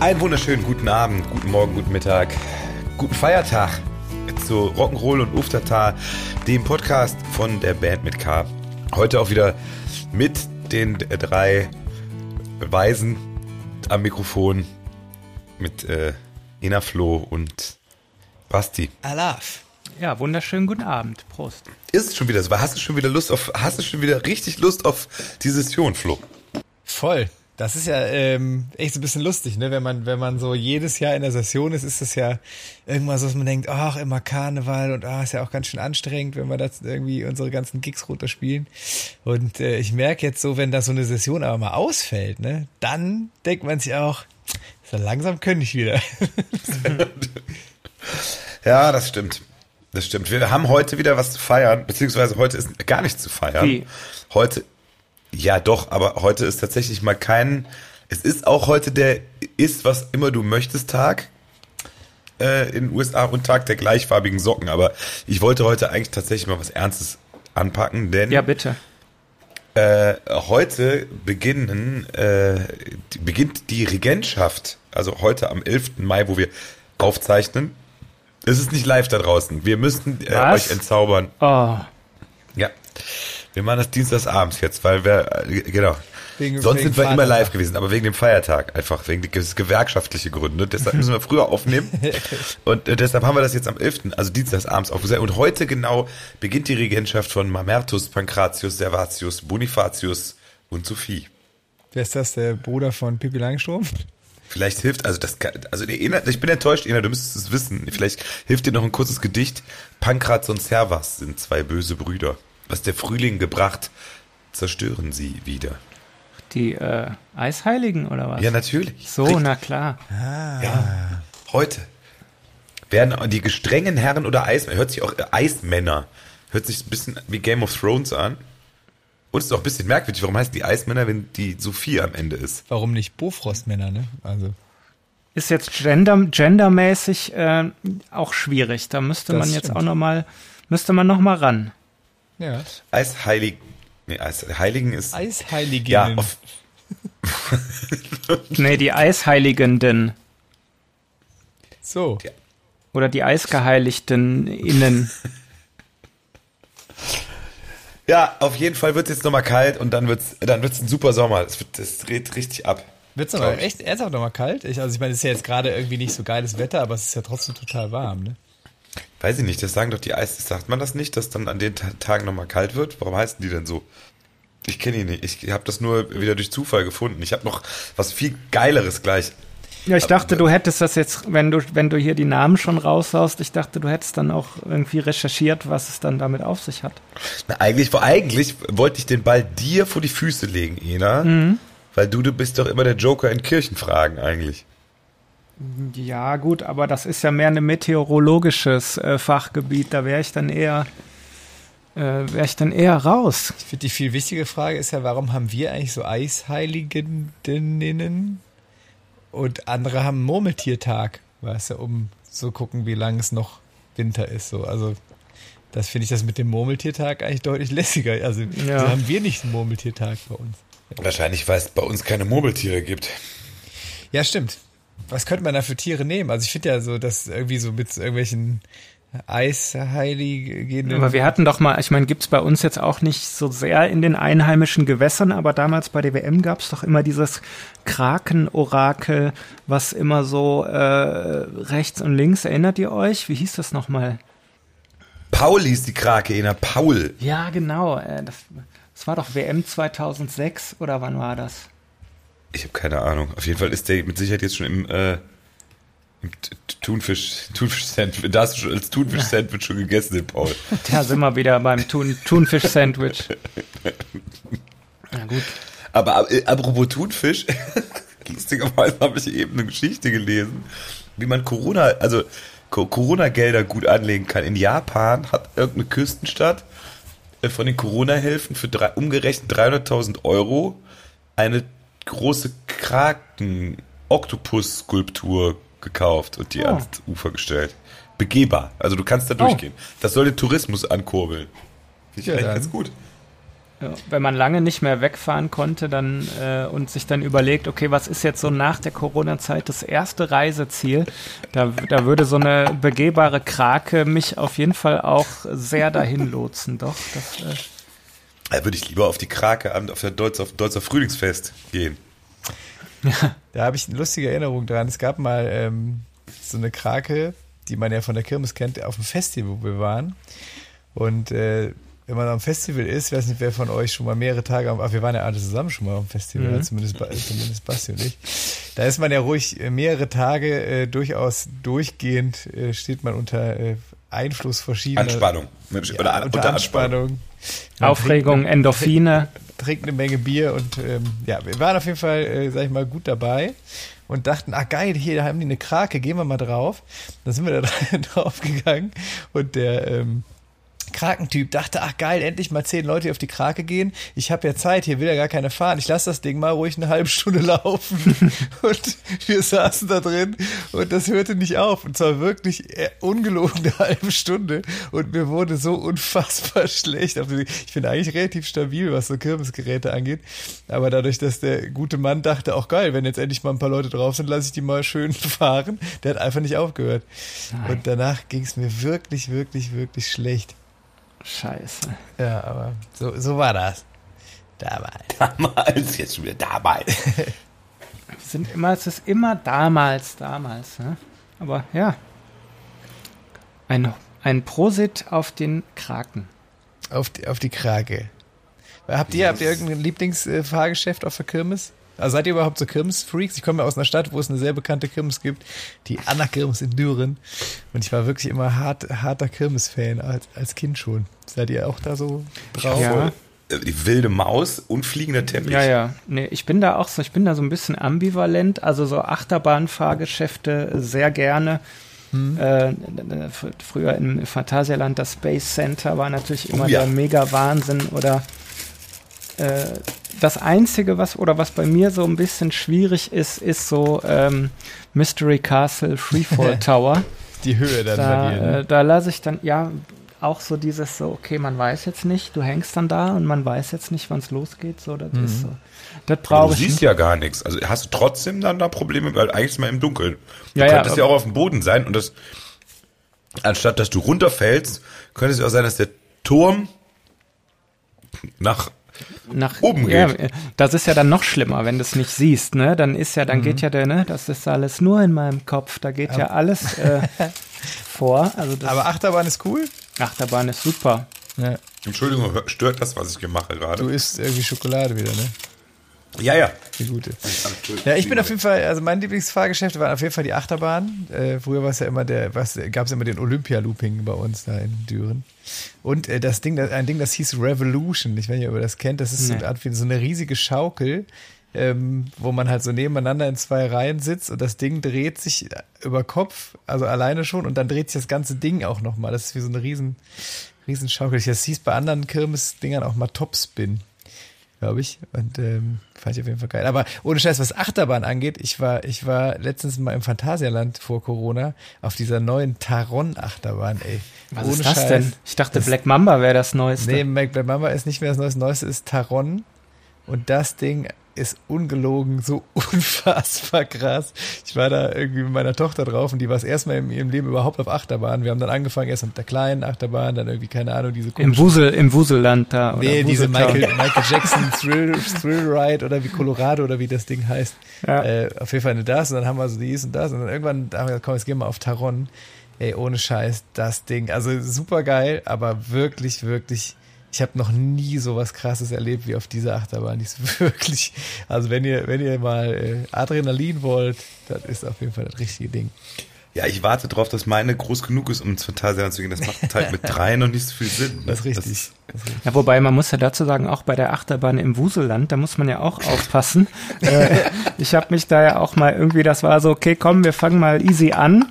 Einen wunderschönen guten Abend, guten Morgen, guten Mittag, guten Feiertag zu Rock'n'Roll und Uftata, dem Podcast von der Band mit K. Heute auch wieder mit den drei Weisen am Mikrofon mit äh, Ina Flo und Basti. Alaf. Ja, wunderschönen guten Abend. Prost. Ist es schon wieder so? Hast du schon wieder Lust auf, hast du schon wieder richtig Lust auf die Session, Flo? Voll. Das ist ja ähm, echt so ein bisschen lustig, ne? Wenn man, wenn man so jedes Jahr in der Session ist, ist das ja irgendwas, was man denkt, ach, immer Karneval und ah, ist ja auch ganz schön anstrengend, wenn wir das irgendwie unsere ganzen Gigs runterspielen. Und äh, ich merke jetzt so, wenn da so eine Session aber mal ausfällt, ne, dann denkt man sich auch, so langsam könnte ich wieder. ja, das stimmt. Das stimmt. Wir haben heute wieder was zu feiern, beziehungsweise heute ist gar nichts zu feiern. Wie? Heute, ja doch, aber heute ist tatsächlich mal kein, es ist auch heute der ist, was immer du möchtest Tag äh, in den USA und Tag der gleichfarbigen Socken, aber ich wollte heute eigentlich tatsächlich mal was Ernstes anpacken, denn Ja, bitte. äh, heute beginnen, äh, beginnt die Regentschaft, also heute am 11. Mai, wo wir aufzeichnen. Es ist nicht live da draußen. Wir müssten äh, euch entzaubern. Oh, Ja. Wir machen das dienstags abends jetzt, weil wir, äh, genau. Wegen- Sonst wegen sind wir immer live gewesen, aber wegen dem Feiertag einfach, wegen gewerkschaftliche Gründe. Deshalb müssen wir früher aufnehmen. Und äh, deshalb haben wir das jetzt am 11., also dienstags abends aufgesetzt. Und heute genau beginnt die Regentschaft von Mamertus, Pankratius, Servatius, Bonifatius und Sophie. Wer ist das, der Bruder von Pippi Langstrom? Vielleicht hilft, also das, kann- also Ena, ich bin enttäuscht, Ena, du müsstest es wissen. Vielleicht hilft dir noch ein kurzes Gedicht. Pankraz und Servas sind zwei böse Brüder. Was der Frühling gebracht, zerstören sie wieder. die äh, Eisheiligen oder was? Ja, natürlich. So, Richtig. na klar. Ja, heute werden die gestrengen Herren oder Eismänner, hört sich auch äh, Eismänner, hört sich ein bisschen wie Game of Thrones an. Und ist auch ein bisschen merkwürdig, warum heißen die Eismänner, wenn die Sophie am Ende ist? Warum nicht Bofrostmänner, ne? Also. Ist jetzt gender, gendermäßig äh, auch schwierig. Da müsste Das man jetzt stimmt. auch noch mal, müsste man noch mal ran. Ja. Eisheilig, nee, Eisheiligen ist, Eisheiliginnen. ja, auf, Nee, die Eisheiligenden so. oder die Eisgeheiligten innen. ja, auf jeden Fall wird es jetzt nochmal kalt und dann wird's, dann wird's ein super Sommer. Es wird, das dreht richtig ab. Wird's Glaub aber echt ernsthaft nochmal kalt? Ich, also ich meine, es ist ja jetzt gerade irgendwie nicht so geiles Wetter, aber es ist ja trotzdem total warm, ne? Weiß ich nicht, das sagen doch die Eis, sagt man das nicht, dass dann an den Ta- Tagen nochmal kalt wird? Warum heißen die denn so? Ich kenne die nicht. Ich habe das nur wieder durch Zufall gefunden. Ich habe noch was viel Geileres gleich. Ja, ich dachte, du hättest das jetzt, wenn du, wenn du hier die Namen schon raushaust, ich dachte, du hättest dann auch irgendwie recherchiert, was es dann damit auf sich hat. Na, eigentlich, eigentlich wollte ich den Ball dir vor die Füße legen, Ena. Weil du, du bist doch immer der Joker in Kirchenfragen eigentlich. Ja, gut, aber das ist ja mehr ein meteorologisches äh, Fachgebiet. Da wäre ich dann eher, äh, wäre ich dann eher raus. Ich finde, die viel wichtige Frage ist ja, warum haben wir eigentlich so Eisheiliginnen und andere haben Murmeltiertag, weißt du, um so gucken, wie lange es noch Winter ist. So. Also das finde ich das mit dem Murmeltiertag eigentlich deutlich lässiger. Also Ja. so haben wir nicht einen Murmeltiertag bei uns. Wahrscheinlich, weil es bei uns keine Murmeltiere gibt. Ja, stimmt. Was könnte man da für Tiere nehmen? Also ich finde ja so, dass irgendwie so mit irgendwelchen Eisheiligen. Aber wir hatten doch mal, ich meine, gibt's bei uns jetzt auch nicht so sehr in den einheimischen Gewässern, aber damals bei der WM gab's doch immer dieses Kraken-Orakel, was immer so äh, rechts und links, erinnert ihr euch? Wie hieß das nochmal? Paul hieß die Krake, Ena. Paul. Ja, genau. Äh, das, das war doch WM 2006 oder wann war das? Ich habe keine Ahnung. Auf jeden Fall ist der mit Sicherheit jetzt schon im, äh, im Thunfisch, Thunfisch-Sandwich. Da hast du schon als Thunfisch-Sandwich schon gegessen, den Paul. Da sind wir wieder beim Thun Thunfisch-Sandwich. Na gut. Aber äh, apropos Thunfisch, lustigerweise habe ich eben eine Geschichte gelesen, wie man Corona, also Co- Corona-Gelder gut anlegen kann. In Japan hat irgendeine Küstenstadt äh, von den Corona-Hilfen für drei, umgerechnet 300.000 Euro eine große Kraken-Oktopus-Skulptur gekauft und die Oh. ans Ufer gestellt. Begehbar. Also du kannst da durchgehen. Das soll den Tourismus ankurbeln. Finde ich Ja, eigentlich ganz gut. Ja, wenn man lange nicht mehr wegfahren konnte dann äh, und sich dann überlegt, okay, was ist jetzt so nach der Corona-Zeit das erste Reiseziel, da, da würde so eine begehbare Krake mich auf jeden Fall auch sehr dahin lotsen. Doch, das, äh da würde ich lieber auf die Krake auf der Deutzer, auf Deutzer Frühlingsfest gehen. Ja. Da habe ich eine lustige Erinnerung dran. Es gab mal ähm, so eine Krake, die man ja von der Kirmes kennt, auf dem Festival, wo wir waren. Und äh, wenn man am Festival ist, ich weiß nicht, wer von euch schon mal mehrere Tage, ach, wir waren ja alle zusammen schon mal am Festival, mhm. zumindest, zumindest Basti und ich. Da ist man ja ruhig mehrere Tage äh, durchaus durchgehend, äh, steht man unter äh, Einfluss verschiedener. Anspannung. Ja, unter, unter, Anspannung. Aufregung, trinkt, Endorphine. Trinkt eine Menge Bier und ähm, ja, wir waren auf jeden Fall, äh, sag ich mal, gut dabei und dachten, ah geil, hier haben die eine Krake, gehen wir mal drauf. Dann sind wir da drauf gegangen und der ähm, Krakentyp dachte, ach geil, endlich mal zehn Leute, die auf die Krake gehen. Ich habe ja Zeit, hier will ja gar keiner fahren. Ich lasse das Ding mal ruhig eine halbe Stunde laufen. und wir saßen da drin und das hörte nicht auf. Und zwar wirklich äh, ungelogen eine halbe Stunde. Und mir wurde so unfassbar schlecht. Ich bin eigentlich relativ stabil, was so Kirmesgeräte angeht. Aber dadurch, dass der gute Mann dachte, auch geil, wenn jetzt endlich mal ein paar Leute drauf sind, lasse ich die mal schön fahren. Der hat einfach nicht aufgehört. Nein. Und danach ging es mir wirklich, wirklich, wirklich schlecht. Scheiße. Ja, aber so, so war das. Damals. Damals, jetzt schon wieder damals. Wir sind immer, es ist immer damals, damals. Ne? Aber ja. Ein, ein Prosit auf den Kraken. Auf die, auf die Krake. Habt ihr, habt ihr irgendein Lieblingsfahrgeschäft auf der Kirmes? Also seid ihr überhaupt so Kirmes-Freaks? Ich komme ja aus einer Stadt, wo es eine sehr bekannte Kirmes gibt, die Anna Kirmes in Düren. Und ich war wirklich immer hart, harter Kirmes-Fan als, als Kind schon. Seid ihr auch da so drauf? Ja. Die wilde Maus und fliegender Teppich. Ja, ja. Nee, ich bin da auch so, ich bin da so ein bisschen ambivalent. Also so Achterbahnfahrgeschäfte sehr gerne. Hm. Äh, früher im Phantasialand das Space Center war natürlich immer oh, ja. der mega Wahnsinn oder äh, das Einzige, was oder was bei mir so ein bisschen schwierig ist, ist so ähm, Mystery Castle Freefall Tower. Die Höhe dann da, bei dir, ne? äh, da lasse ich dann, ja, auch so dieses so, okay, man weiß jetzt nicht, du hängst dann da und man weiß jetzt nicht, wann es losgeht. So, das mhm. ist so. Das brauche ich. Du siehst nicht. ja gar nichts. Also hast du trotzdem dann da Probleme, weil eigentlich ist man im Dunkeln. Du ja, könntest ja, ja auch auf dem Boden sein und das, anstatt dass du runterfällst, könnte es ja auch sein, dass der Turm nach nach oben ja, geht. Das ist ja dann noch schlimmer, wenn du es nicht siehst, ne? Dann ist ja, dann mhm. geht ja der, ne? Das ist alles nur in meinem Kopf. Da geht ja, ja alles äh, vor. Also das, Aber Achterbahn ist cool. Achterbahn ist super. Ja. Entschuldigung, stört das, was ich gemacht gerade? Du isst irgendwie Schokolade wieder, ne? Ja, ja. Die gute. Ja, ich bin auf jeden Fall, also mein Lieblingsfahrgeschäft war auf jeden Fall die Achterbahn. Äh, früher war es ja immer der, was gab es immer den Olympia-Looping bei uns da in Düren. Und äh, das Ding, das, ein Ding, das hieß Revolution. Ich weiß nicht, ob ihr das kennt. Das ist nee. so, eine Art wie so eine riesige Schaukel, ähm, wo man halt so nebeneinander in zwei Reihen sitzt und das Ding dreht sich über Kopf, also alleine schon, und dann dreht sich das ganze Ding auch nochmal. Das ist wie so eine riesen, riesen Schaukel. Das hieß bei anderen Kirmes-Dingern auch mal Topspin glaube ich. Und ähm, fand ich auf jeden Fall geil. Aber ohne Scheiß, was Achterbahn angeht, ich war, ich war letztens mal im Phantasialand vor Corona auf dieser neuen Taron-Achterbahn, ey. Was ohne ist das Scheiß. denn? Ich dachte, das, Black Mamba wäre das Neueste. Nee, Black Mamba ist nicht mehr das Neueste. Das Neueste ist Taron. Und das Ding ist ungelogen so unfassbar krass. Ich war da irgendwie mit meiner Tochter drauf und die war das erste Mal in ihrem Leben überhaupt auf Achterbahn. Wir haben dann angefangen erst mit der kleinen Achterbahn, dann irgendwie, keine Ahnung, diese Im Wusel, im Wuselland da. Nee, diese Michael, Michael Jackson Thrill, Thrill Ride oder wie Colorado oder wie das Ding heißt. Ja. Äh, auf jeden Fall eine das und dann haben wir so dies und das und dann irgendwann haben wir gesagt, komm, jetzt gehen wir auf Taron. Ey, ohne Scheiß, das Ding. Also super geil, aber wirklich, wirklich ich habe noch nie so was krasses erlebt wie auf dieser Achterbahn. Die ist wirklich, also wenn ihr, wenn ihr mal äh, Adrenalin wollt, das ist auf jeden Fall das richtige Ding. Ja, ich warte darauf, dass meine groß genug ist, um ins Phantasialand zu gehen. Das macht halt mit drei noch nicht so viel Sinn. Das ist richtig. Das ist, das. Ja, wobei man muss ja dazu sagen, auch bei der Achterbahn im Wuselland, da muss man ja auch aufpassen. äh, ich habe mich da ja auch mal irgendwie, das war so, okay, komm, wir fangen mal easy an.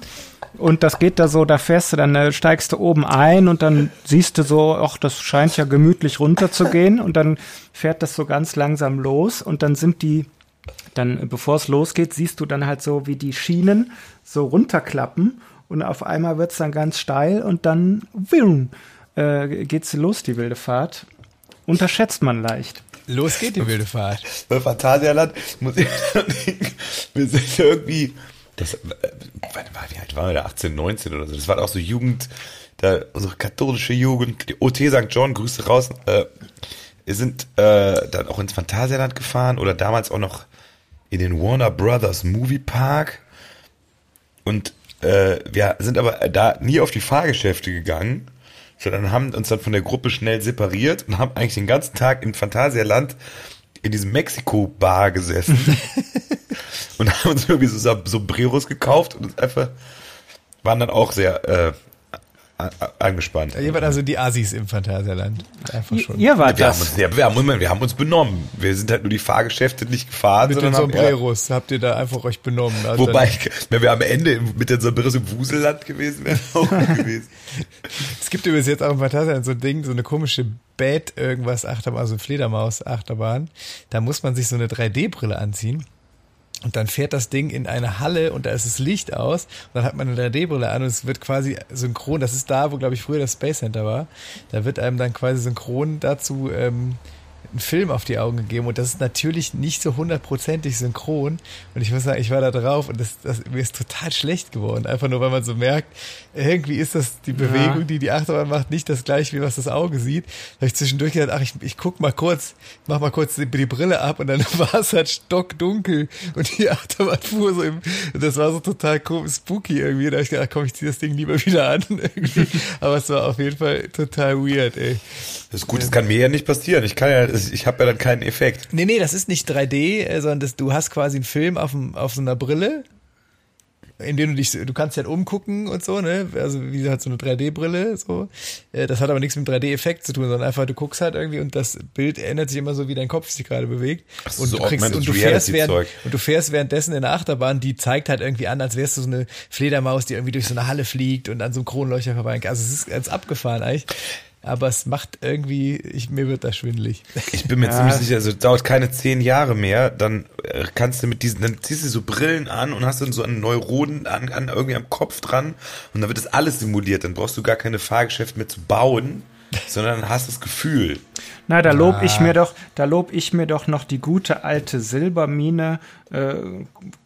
Und das geht da so, da fährst du dann, äh, steigst du oben ein und dann siehst du so, ach, das scheint ja gemütlich runterzugehen und dann fährt das so ganz langsam los und dann sind die, dann, bevor es losgeht, siehst du dann halt so, wie die Schienen so runterklappen und auf einmal wird's dann ganz steil und dann, wirr, äh, geht's los, die wilde Fahrt. unterschätzt man leicht. Los geht die wilde Fahrt. Bei Phantasialand muss ich denken, wir sind irgendwie, das, äh, wie alt waren wir da? 18, 19 oder so. Das war auch so Jugend, da, unsere katholische Jugend, die OT St. John, Grüße raus, äh, wir sind äh, dann auch ins Phantasialand gefahren oder damals auch noch in den Warner Brothers Movie Park. Und äh, wir sind aber da nie auf die Fahrgeschäfte gegangen, sondern haben uns dann von der Gruppe schnell separiert und haben eigentlich den ganzen Tag in Phantasialand in diesem Mexiko-Bar gesessen und haben uns irgendwie so Sombreros gekauft und einfach waren dann auch sehr äh, angespannt. Ihr wart also die Asis im Phantasialand. Einfach schon. Ihr wart wir das. Haben uns, ja, wir, haben, wir haben uns benommen. Wir sind halt nur die Fahrgeschäfte nicht gefahren. Mit den sondern haben- Sombreros habt ihr da einfach euch benommen. Also Wobei, wenn wir am Ende mit den Sombreros im Wuselland gewesen wären, auch gut gewesen. Es gibt übrigens jetzt auch im Phantasialand so ein Ding, so eine komische Bad irgendwas Achterbahn, also Fledermaus Achterbahn. Da muss man sich so eine 3D-Brille anziehen. Und dann fährt das Ding in eine Halle und da ist das Licht aus. Und dann hat man eine 3D-Brille an und es wird quasi synchron. Das ist da, wo, glaube ich, früher das Space Center war. Da wird einem dann quasi synchron dazu ähm, ein Film auf die Augen gegeben. Und das ist natürlich nicht so hundertprozentig synchron. Und ich muss sagen, ich war da drauf und das, das, mir ist total schlecht geworden. Einfach nur, weil man so merkt, irgendwie ist das die Bewegung, die die Achterbahn macht, nicht das gleiche, wie was das Auge sieht. Da habe ich zwischendurch gedacht, ach, ich, ich guck mal kurz, mach mal kurz die, die Brille ab und dann war es halt stockdunkel und die Achterbahn fuhr so im, das war so total komisch, spooky irgendwie. Da habe ich gedacht, komm, ich zieh das Ding lieber wieder an. Irgendwie. Aber es war auf jeden Fall total weird, ey. Das ist gut, das kann mir ja nicht passieren. Ich kann ja, ich habe ja dann keinen Effekt. Nee, nee, das ist nicht 3D, äh, sondern das, du hast quasi einen Film auf, dem, auf so einer Brille, in dem du dich, du kannst halt umgucken und so, ne? Also wie halt so eine 3D-Brille, so. Äh, Das hat aber nichts mit 3D-Effekt zu tun, sondern einfach, du guckst halt irgendwie und das Bild ändert sich immer so, wie dein Kopf sich gerade bewegt. Ach so, und du kriegst, und du fährst während, und du fährst währenddessen in der Achterbahn, die zeigt halt irgendwie an, als wärst du so eine Fledermaus, die irgendwie durch so eine Halle fliegt und an so einem Kronleuchter vorbei. Also es ist ganz abgefahren eigentlich. Aber es macht irgendwie, ich, mir wird da schwindelig. Ich bin mir Ja. ziemlich sicher, also es dauert keine zehn Jahre mehr, dann äh, kannst du mit diesen, dann ziehst du so Brillen an und hast dann so einen Neuronen an, an irgendwie am Kopf dran und dann wird das alles simuliert. Dann brauchst du gar keine Fahrgeschäfte mehr zu bauen, sondern dann hast das Gefühl. Na, da lob ich mir doch, da lob ich mir doch noch die gute alte Silbermine. Äh,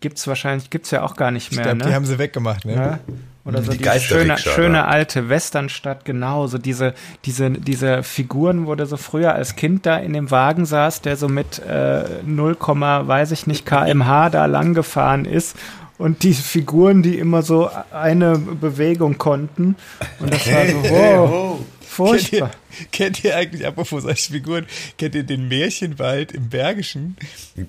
gibt's wahrscheinlich, gibt's ja auch gar nicht Ich mehr, glaube, ne? die haben sie weggemacht, ne? Ja. Oder so Die die, schöne, schöne ne? alte Westernstadt, genau. So diese, diese, diese Figuren, wo du so früher als Kind da in dem Wagen saß, der so mit äh, 0, weiß ich nicht, kmh da lang gefahren ist. Und die Figuren, die immer so eine Bewegung konnten. Und das war so, wow, Kennt furchtbar. ihr, kennt ihr eigentlich, apropos solche Figuren, kennt ihr den Märchenwald im Bergischen?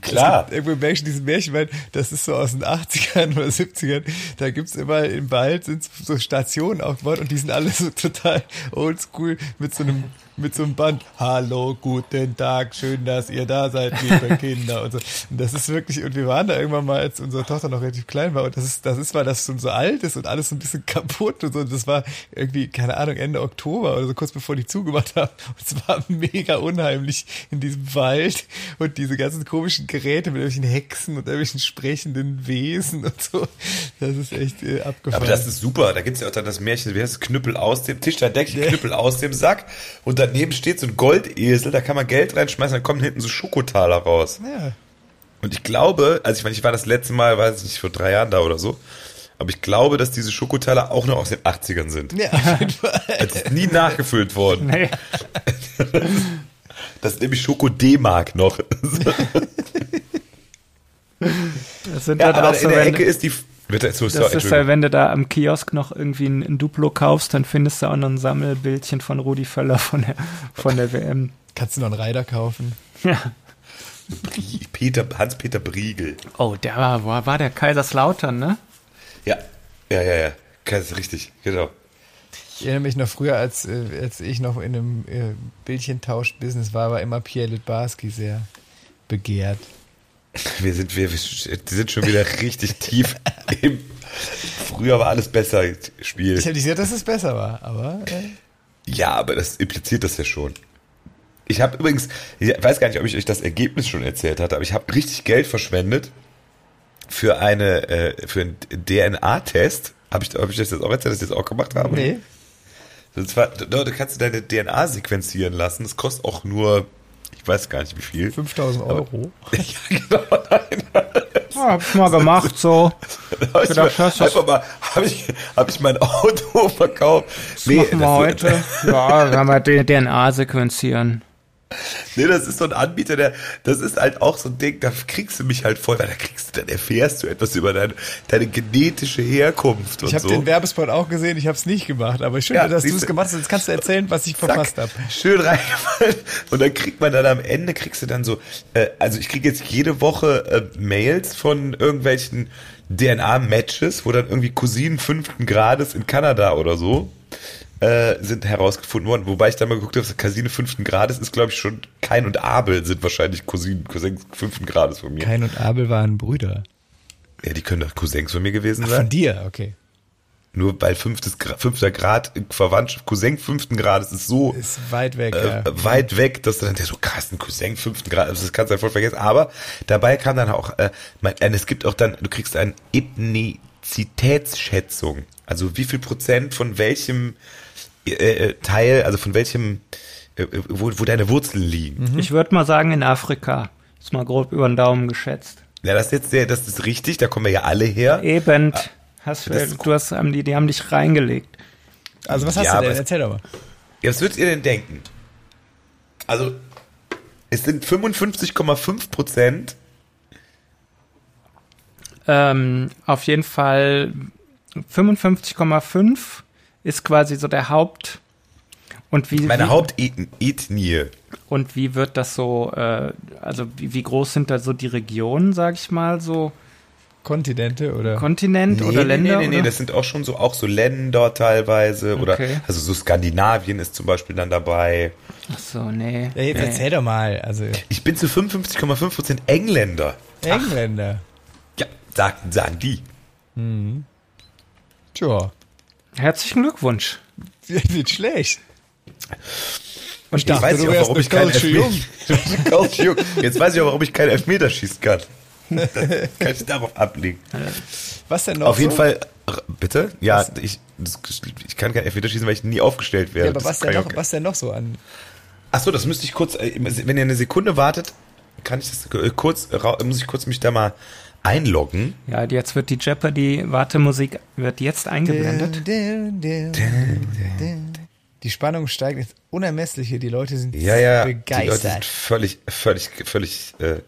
Klar. Es gibt irgendwo im Bergischen diesen Märchenwald, das ist so aus den 80ern oder 70ern. Da gibt's immer im Wald sind so Stationen aufgebaut und die sind alle so total oldschool mit so einem mit so einem Band. Hallo, guten Tag, schön, dass ihr da seid, liebe Kinder und so. Und das ist wirklich, und wir waren da irgendwann mal, als unsere Tochter noch relativ klein war und das ist, das ist, weil das schon so alt ist und alles so ein bisschen kaputt und so. Und das war irgendwie, keine Ahnung, Ende Oktober oder so kurz bevor die zugemacht haben. Und es war mega unheimlich in diesem Wald und diese ganzen komischen Geräte mit irgendwelchen Hexen und irgendwelchen sprechenden Wesen und so. Das ist echt äh, abgefahren. Aber das ist super. Da gibt's ja auch dann das Märchen, wie heißt es, Knüppel aus dem Tisch, da Deckchen, Knüppel aus dem Sack. Und daneben steht so ein Goldesel, da kann man Geld reinschmeißen, dann kommen hinten so Schokotaler raus. ja. Und ich glaube, also ich meine, ich war das letzte Mal, weiß ich nicht, vor drei Jahren da oder so. Aber ich glaube, dass diese Schokotaler auch noch aus den 80ern sind. ja, auf jeden Fall. Es ist nie nachgefüllt worden. Nee. Das ist nämlich Schoko D-Mark noch. Das sind Ja, dann aber so, in der Ecke ist die. Wird das, so, Das ist ja, wenn du da am Kiosk noch irgendwie ein, ein Duplo kaufst, dann findest du auch noch ein Sammelbildchen von Rudi Völler von der, von der WM. Kannst du noch einen Reiter kaufen? Ja. Peter, Hans-Peter Briegel. Oh, der war, war, war der Kaiserslautern, ne? Ja, ja, ja, ja. Ist richtig, genau. Ich erinnere mich noch früher, als, äh, als ich noch in einem äh, Bildchentausch-Business war, war immer Pierre Litbarski sehr begehrt. Wir sind, wir, wir sind schon wieder richtig tief im. Früher war alles besser, Spiel. Ich hätte nicht gesagt, dass es besser war, aber äh, Ja, aber das impliziert das ja schon. Ich habe übrigens, ich weiß gar nicht, ob ich euch das Ergebnis schon erzählt hatte, aber ich habe richtig Geld verschwendet für eine, äh, für einen DNA-Test. Habe ich, hab ich das jetzt auch erzählt, dass ich das auch gemacht habe? nee. Und zwar, da kannst du deine DNA sequenzieren lassen. Das kostet auch nur, ich weiß gar nicht wie viel. 5000 Euro. ja, genau, nein. Ja, hab ich mal gemacht, so. Hab ich gedacht, mal, einfach mal, habe ich, hab ich mein Auto verkauft. Das machen wir heute. Ja, wir haben halt die DNA sequenzieren. Nee, das ist so ein Anbieter, der, das ist halt auch so ein Ding, da kriegst du mich halt voll, weil da kriegst du, dann erfährst du etwas über deine, deine genetische Herkunft und Ich habe so. den Werbespot auch gesehen, ich habe es nicht gemacht, aber schön, Ja, dass du es gemacht hast. Jetzt kannst du erzählen, was ich verpasst habe. Schön reingefallen. Und dann kriegt man dann am Ende, kriegst du dann so, äh, also ich kriege jetzt jede Woche äh, Mails von irgendwelchen DNA-Matches, wo dann irgendwie Cousinen fünften Grades in Kanada oder so äh, sind herausgefunden worden. Wobei ich dann mal geguckt habe, Cousine fünften Grades ist, glaube ich, schon Kain und Abel sind wahrscheinlich Cousinen, Cousins fünften Grades von mir. Kain und Abel waren Brüder. Ja, die können doch Cousins von mir gewesen Ach, sein. von dir, okay. Nur weil fünftes, fünfter Grad Verwandtschaft, Cousin fünften Grades ist so Ist weit weg, äh, ja. weit weg, dass du dann der so krass ein Cousin fünften Grad, also das kannst du ja voll vergessen. Aber dabei kam dann auch, äh, mein, äh, es gibt auch dann, du kriegst eine Ethnizitätsschätzung. Also wie viel Prozent von welchem äh, äh, Teil, also von welchem, äh, wo, wo deine Wurzeln liegen. Ich würde mal sagen, in Afrika. Ist mal grob über den Daumen geschätzt. Ja, das ist jetzt sehr, das ist richtig, da kommen wir ja alle her. Eben. Hast, das ist du hast, haben die, die haben dich reingelegt. Also was hast Ja, du denn? Erzähl doch mal. Ja, was würdet ihr denn denken? Also, es sind 55,5 Prozent. Ähm, auf jeden Fall 55,5 ist quasi so der Haupt. Und wie, Meine wie, Hauptethnie. und wie wird das so, äh, also wie, wie groß sind da so die Regionen, sag ich mal, so Kontinente oder? Kontinent oder Länder? Nee, nee, nee, oder? das sind auch schon so, auch so Länder teilweise. Oder, Okay. also so Skandinavien ist zum Beispiel dann dabei. Ach so, nee. ja, jetzt nee. erzähl doch mal. Also Ich bin zu 55,5 Prozent Engländer. Engländer. Ja, sagen, sagen die. Tja, Herzlichen Glückwunsch. nicht schlecht. Und Jetzt weiß ich auch, warum ich keinen Elfmeter-. Jetzt weiß ich auch, warum ich keinen Elfmeter schießen kann. Kann ich darauf ablegen. Was denn noch? Auf jeden so? Fall, bitte? Ja, ich, das, ich kann kein Elfmeter schießen, weil ich nie aufgestellt werde. Ja, aber was denn, ich noch, was denn noch so an? Ach so, das müsste ich kurz, äh, wenn ihr eine Sekunde wartet, kann ich das äh, kurz, muss ich kurz mich da mal einloggen. Ja, jetzt wird die Jeopardy-Wartemusik wird jetzt eingeblendet. Die Spannung steigt ins Unermessliche. Die Leute sind Ja, ja, die Leute begeistert. sind völlig, völlig, völlig, äh,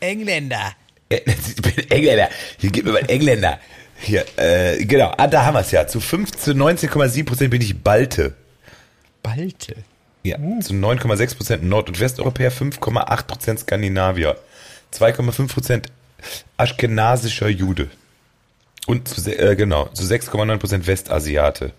Engländer. äh, ich bin Engländer. Hier gib mir mal Engländer. Hier, äh, genau, ah, da haben wir es ja. Zu 5, zu 19,7 Prozent bin ich Balte. Balte. Ja, zu 9,6 Prozent Nord- und Westeuropäer, 5,8 Prozent Skandinavier, 2,5 Prozent aschkenasischer Jude. Und zu, äh, genau, zu 6,9 Prozent Westasiate.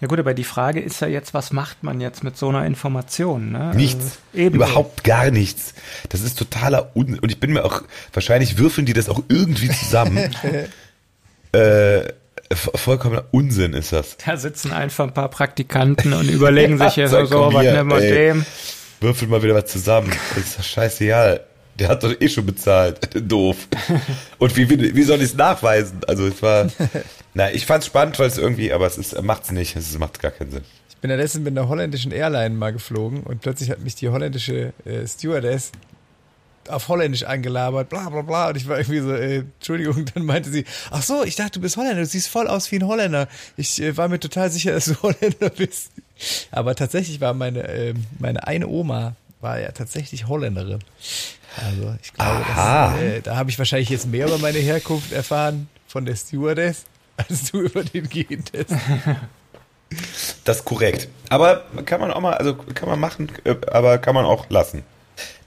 Ja gut, aber die Frage ist ja jetzt, was macht man jetzt mit so einer Information? Ne? Nichts. Also, eben. Überhaupt gar nichts. Das ist totaler Un Und ich bin mir auch, wahrscheinlich würfeln die das auch irgendwie zusammen. äh, vollkommener Unsinn ist das. Da sitzen einfach ein paar Praktikanten und überlegen sich hier so, so was nehmen wir dem. Würfelt mal wieder was zusammen. Das ist doch scheißegal. Der hat doch eh schon bezahlt. Doof. Und wie, wie, soll ich es nachweisen? Also es war, na, ich fand's spannend, weil es irgendwie, aber es ist, macht's nicht. Es macht gar keinen Sinn. Ich bin ja letztens mit einer holländischen Airline mal geflogen und plötzlich hat mich die holländische äh, Stewardess auf Holländisch angelabert, bla bla bla. Und ich war irgendwie so, äh, Entschuldigung, dann meinte sie, ach so, ich dachte, du bist Holländer, du siehst voll aus wie ein Holländer. Ich äh, war mir total sicher, dass du Holländer bist. Aber tatsächlich war meine, äh, meine eine Oma, war ja tatsächlich Holländerin. Also ich glaube, das, äh, da habe ich wahrscheinlich jetzt mehr über meine Herkunft erfahren von der Stewardess, als du über den Gentest. Das ist korrekt. Aber kann man auch mal, also kann man machen, äh, aber kann man auch lassen.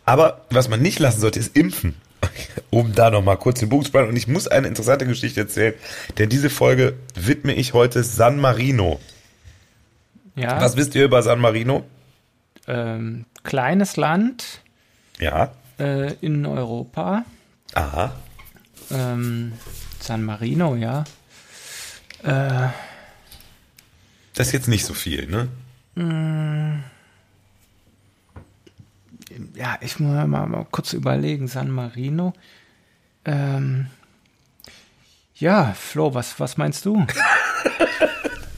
Aber was man nicht lassen sollte, ist impfen. Um da nochmal kurz den Bogen zu spannen. Und ich muss eine interessante Geschichte erzählen, denn diese Folge widme ich heute San Marino. Ja, Was wisst ihr über San Marino? ähm, kleines Land Ja. Äh, in Europa. Aha. Ähm, San Marino, ja. Äh, Das ist jetzt nicht so viel, ne? ja, ich muss mal, mal kurz überlegen. San Marino. Ähm, ja, Flo, was, was meinst du?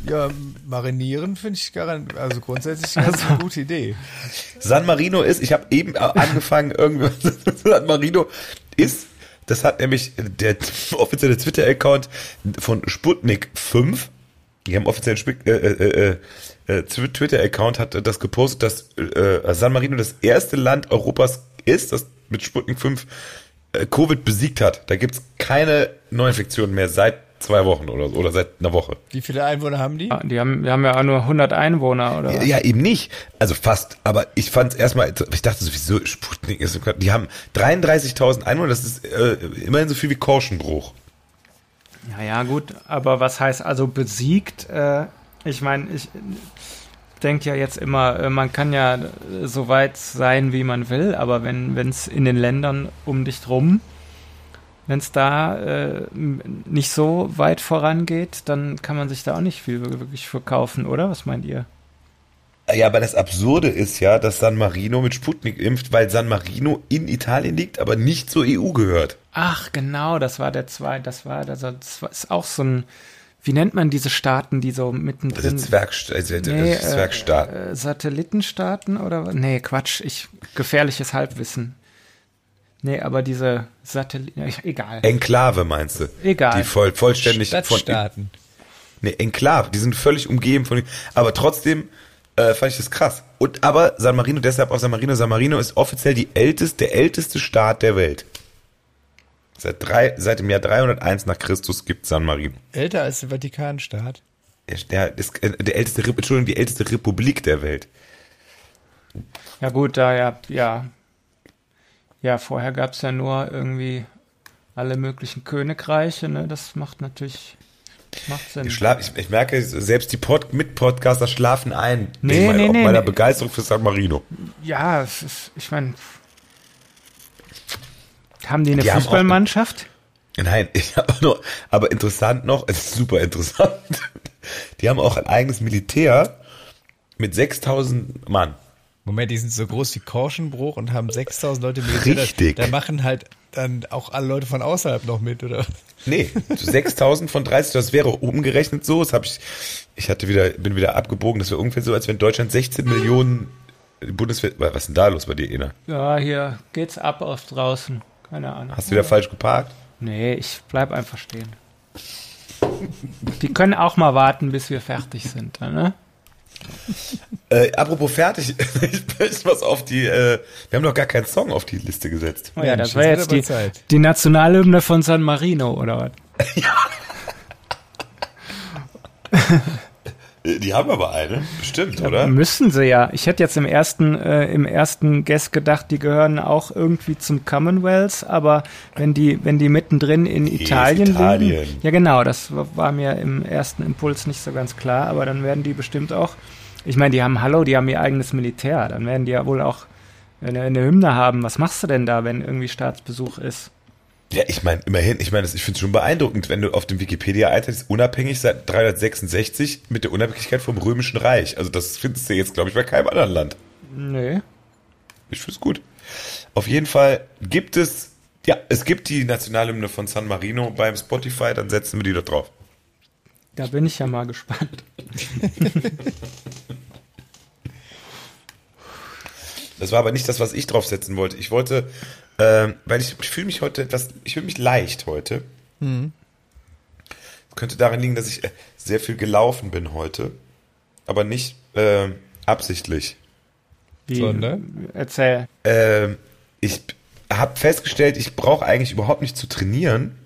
Ja, marinieren finde ich garant, also grundsätzlich eine Also. gute Idee. San Marino ist, ich habe eben angefangen, irgendwie, San Marino ist, das hat nämlich der offizielle Twitter-Account von Sputnik 5, die haben offiziellen Sp- äh, äh, äh, äh, Twitter-Account, hat das gepostet, dass äh, San Marino das erste Land Europas ist, das mit Sputnik 5 äh, Covid besiegt hat. Da gibt's keine Neuinfektionen mehr seit zwei Wochen oder, so, oder seit einer Woche. Wie viele Einwohner haben die? Ah, Die haben, die haben ja auch nur 100 Einwohner, oder? was? Ja, eben nicht. Also fast. Aber ich fand es erstmal, ich dachte sowieso, Sputnik ist, die haben 33.000 Einwohner, das ist äh, immerhin so viel wie Korschenbruch. Ja, ja, gut, aber was heißt also besiegt? Äh, ich meine, ich denke ja jetzt immer, äh, man kann ja so weit sein, wie man will, aber wenn es in den Ländern um dich drum, wenn es da äh, nicht so weit vorangeht, dann kann man sich da auch nicht viel wirklich verkaufen, oder? Was meint ihr? Ja, aber das Absurde ist ja, dass San Marino mit Sputnik impft, weil San Marino in Italien liegt, aber nicht zur EU gehört. Ach, genau, das war der zwei, das war, das, das war ist auch so ein, wie nennt man diese Staaten, die so Also mittendrin Zwergst also Nee. Äh, äh, Satellitenstaaten oder was? Nee, Quatsch, ich gefährliches Halbwissen. Nee, aber diese Satelliten, egal. Enklave meinst du? Egal. Die voll, vollständig von Stadtstaaten. Nee, Enklave, die sind völlig umgeben von aber trotzdem äh, fand ich das krass. Und aber San Marino, deshalb auch San Marino, San Marino ist offiziell die älteste, der älteste Staat der Welt. Seit drei, seit dem Jahr 301 nach Christus gibt San Marino. Älter als der Vatikanstaat. Der, der, äh, der älteste, Entschuldigung, die älteste Republik der Welt. Ja gut, da ja, ja. Ja, vorher gab es ja nur irgendwie alle möglichen Königreiche, ne? Das macht natürlich, macht Sinn. Ich, schlaf, ich, ich merke, selbst die Pod Mit-Podcaster schlafen ein. Nee, nee, meiner- nee, meiner nee. Begeisterung für San Marino. Ja, es ist, ich meine, haben die eine Die haben auch- Fußballmannschaft? Nein, ich habe nur, aber interessant noch, es ist super interessant. Die haben auch ein eigenes Militär mit 6000 Mann. Moment, die sind so groß wie Korschenbruch und haben 6000 Leute mit. Richtig. Da, da machen halt dann auch alle Leute von außerhalb noch mit, oder? Nee, so 6000 von 30, das wäre umgerechnet so, das habe ich, ich hatte wieder, bin wieder abgebogen, das wäre ungefähr so, als wenn Deutschland 16 Millionen Bundeswehr, was ist denn da los bei dir, Ena? Ja, hier geht's ab auf draußen. Keine Ahnung. Hast du wieder falsch geparkt? Nee, ich bleib einfach stehen. Die können auch mal warten, bis wir fertig sind, ne? Äh, apropos fertig, ich möchte was auf die, äh, wir haben noch gar keinen Song auf die Liste gesetzt. Oh ja, Mensch, das war jetzt die, Zeit. die Nationalhymne von San Marino, oder was? Äh, Die haben aber eine, bestimmt, oder? Müssen sie ja. Ich hätte jetzt im ersten, äh, im ersten Guest gedacht, die gehören auch irgendwie zum Commonwealth, aber wenn die, wenn die mittendrin in ist Italien, Italien. liegen. Ja, genau, das war mir im ersten Impuls nicht so ganz klar, aber dann werden die bestimmt auch. Ich meine, die haben Hallo, die haben ihr eigenes Militär, dann werden die ja wohl auch eine, eine Hymne haben. Was machst du denn da, wenn irgendwie Staatsbesuch ist? Ja, ich meine, immerhin, ich meine, ich finde es schon beeindruckend, wenn du auf dem Wikipedia eintrittst, unabhängig seit 366 mit der Unabhängigkeit vom Römischen Reich. Also das findest du jetzt, glaube ich, bei keinem anderen Land. Nö. Ich finde es gut. Auf jeden Fall gibt es, ja, es gibt die Nationalhymne von San Marino beim Spotify, dann setzen wir die dort drauf. Da bin ich ja mal gespannt. Das war aber nicht das, was ich draufsetzen wollte. Ich wollte, ähm, weil ich, ich fühle mich heute etwas, ich fühle mich leicht heute. Könnte daran liegen, dass ich äh, sehr viel gelaufen bin heute, aber nicht ähm, absichtlich. Wie, Sondern? Erzähl. Ähm, ich habe festgestellt, ich brauche eigentlich überhaupt nicht zu trainieren,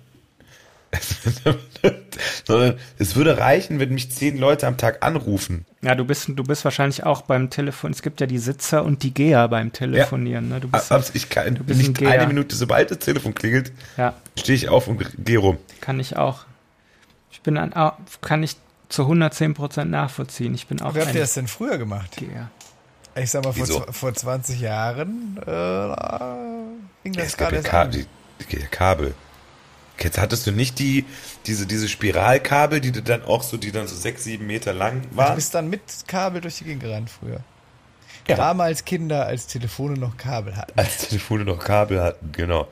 sondern es würde reichen, wenn mich zehn Leute am Tag anrufen. Ja, du bist, du bist wahrscheinlich auch beim Telefon. Es gibt ja die Sitzer und die Geher beim Telefonieren. Ne? Du bist, Aber ich kann du bist ein nicht Geher. eine Minute, sobald das Telefon klingelt, ja, stehe ich auf und gehe rum. kann ich auch. Ich bin ein, au- kann ich zu 110 Prozent nachvollziehen. Ich bin auch Wie habt ihr ein das denn früher gemacht? Geher. Ich sag mal, vor, Wieso? vor 20 Jahren äh, ging Ja, das es gab gerade ja erst an. die, die Kabel. Jetzt hattest du nicht die, diese, diese Spiralkabel, die du dann auch so, die dann so sechs, sieben Meter lang Du waren. bist dann mit Kabel durch die Gegend gerannt früher. Ja. Damals Kinder, als Telefone noch Kabel hatten. als Telefone noch Kabel hatten, genau.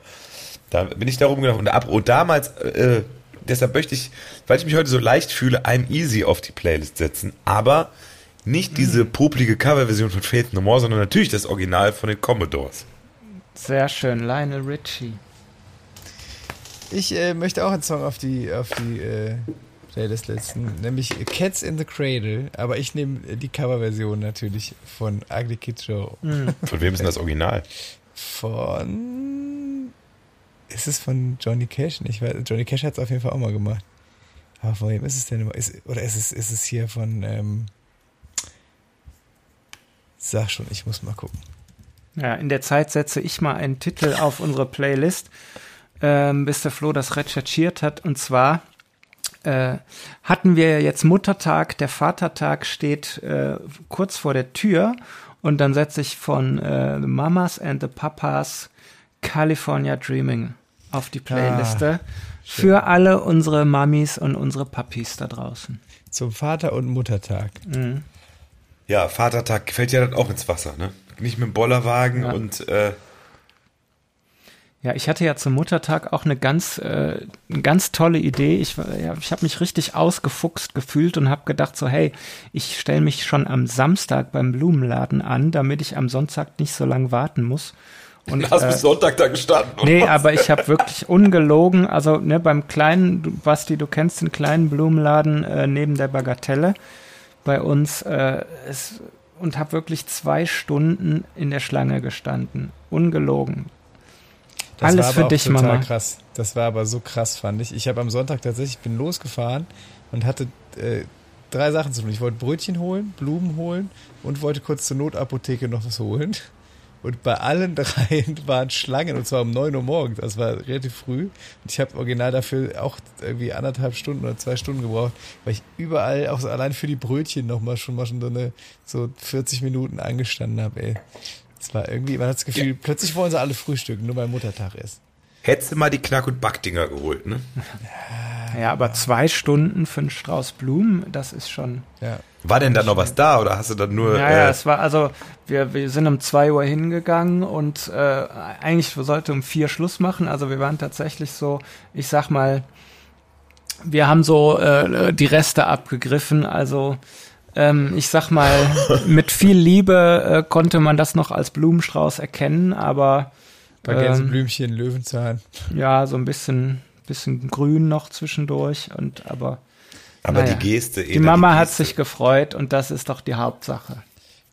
Da bin ich da rumgelaufen. Und, ab, und damals, äh, deshalb möchte ich, weil ich mich heute so leicht fühle, I'm Easy auf die Playlist setzen. Aber nicht diese poplige Coverversion von Faith No More, sondern natürlich das Original von den Commodores. Sehr schön, Lionel Richie. Ich äh, möchte auch einen Song auf die, auf die äh, Playlist setzen, nämlich Cats in the Cradle, aber ich nehme die Coverversion natürlich von Ugly Kid Joe. Von wem ist denn das Original? Von. Ist es von Johnny Cash? Ich weiß, Johnny Cash hat es auf jeden Fall auch mal gemacht. Aber von wem ist es denn immer? Ist, oder ist es, ist es hier von. Ähm, sag schon, ich muss mal gucken. Ja, in der Zeit setze ich mal einen Titel auf unsere Playlist, ähm, bis der Flo das recherchiert hat. Und zwar äh, hatten wir jetzt Muttertag, der Vatertag steht äh, kurz vor der Tür und dann setze ich von äh, The Mamas and the Papas California Dreaming auf die Playliste für alle unsere Mamis und unsere Papis da draußen. Zum Vater- und Muttertag. Mhm. Ja, Vatertag fällt ja dann auch ins Wasser, ne? Nicht mit dem Bollerwagen Ja. und äh, Ja, ich hatte ja zum Muttertag auch eine ganz, äh, eine ganz tolle Idee. Ich, war- ja, ich habe mich richtig ausgefuchst gefühlt und habe gedacht so, hey, ich stelle mich schon am Samstag beim Blumenladen an, damit ich am Sonntag nicht so lange warten muss. Und, hast äh, bis Sonntag da gestanden. oder Nee, was? aber ich habe wirklich ungelogen, also ne, beim kleinen, du- Basti, du kennst den kleinen Blumenladen äh, neben der Bagatelle bei uns äh, es, und habe wirklich zwei Stunden in der Schlange gestanden. Ungelogen. Das Alles war aber für dich, total Mama. krass. Das war aber so krass, fand ich. Ich habe am Sonntag tatsächlich, ich bin losgefahren und hatte äh, drei Sachen zu tun. Ich wollte Brötchen holen, Blumen holen und wollte kurz zur Notapotheke noch was holen. Und bei allen dreien waren Schlangen, und zwar um 9 Uhr morgens. Das war relativ früh. Und ich habe original dafür auch irgendwie anderthalb Stunden oder zwei Stunden gebraucht, weil ich überall, auch so allein für die Brötchen nochmal schon mal schon so eine so 40 Minuten angestanden habe, ey. Das war irgendwie, man hat das Gefühl, plötzlich wollen sie alle frühstücken, nur weil Muttertag ist. Hättest du mal die Knack- und Backdinger geholt, ne? Ja, aber zwei Stunden für einen Strauß Blumen, das ist schon. Ja. War denn da noch was da oder hast du dann nur. Ja, ja, äh, es war also, wir, wir sind um zwei Uhr hingegangen und äh, eigentlich sollte um vier Schluss machen. Also wir waren tatsächlich so, ich sag mal, wir haben so äh, die Reste abgegriffen. Also ähm, ich sag mal, mit viel Liebe äh, konnte man das noch als Blumenstrauß erkennen, aber Bei Ähm, Gänseblümchen, Löwenzahn. ja, so ein bisschen, bisschen grün noch zwischendurch und aber aber naja. die Geste. die Mama hat sich gefreut und das ist doch die Hauptsache.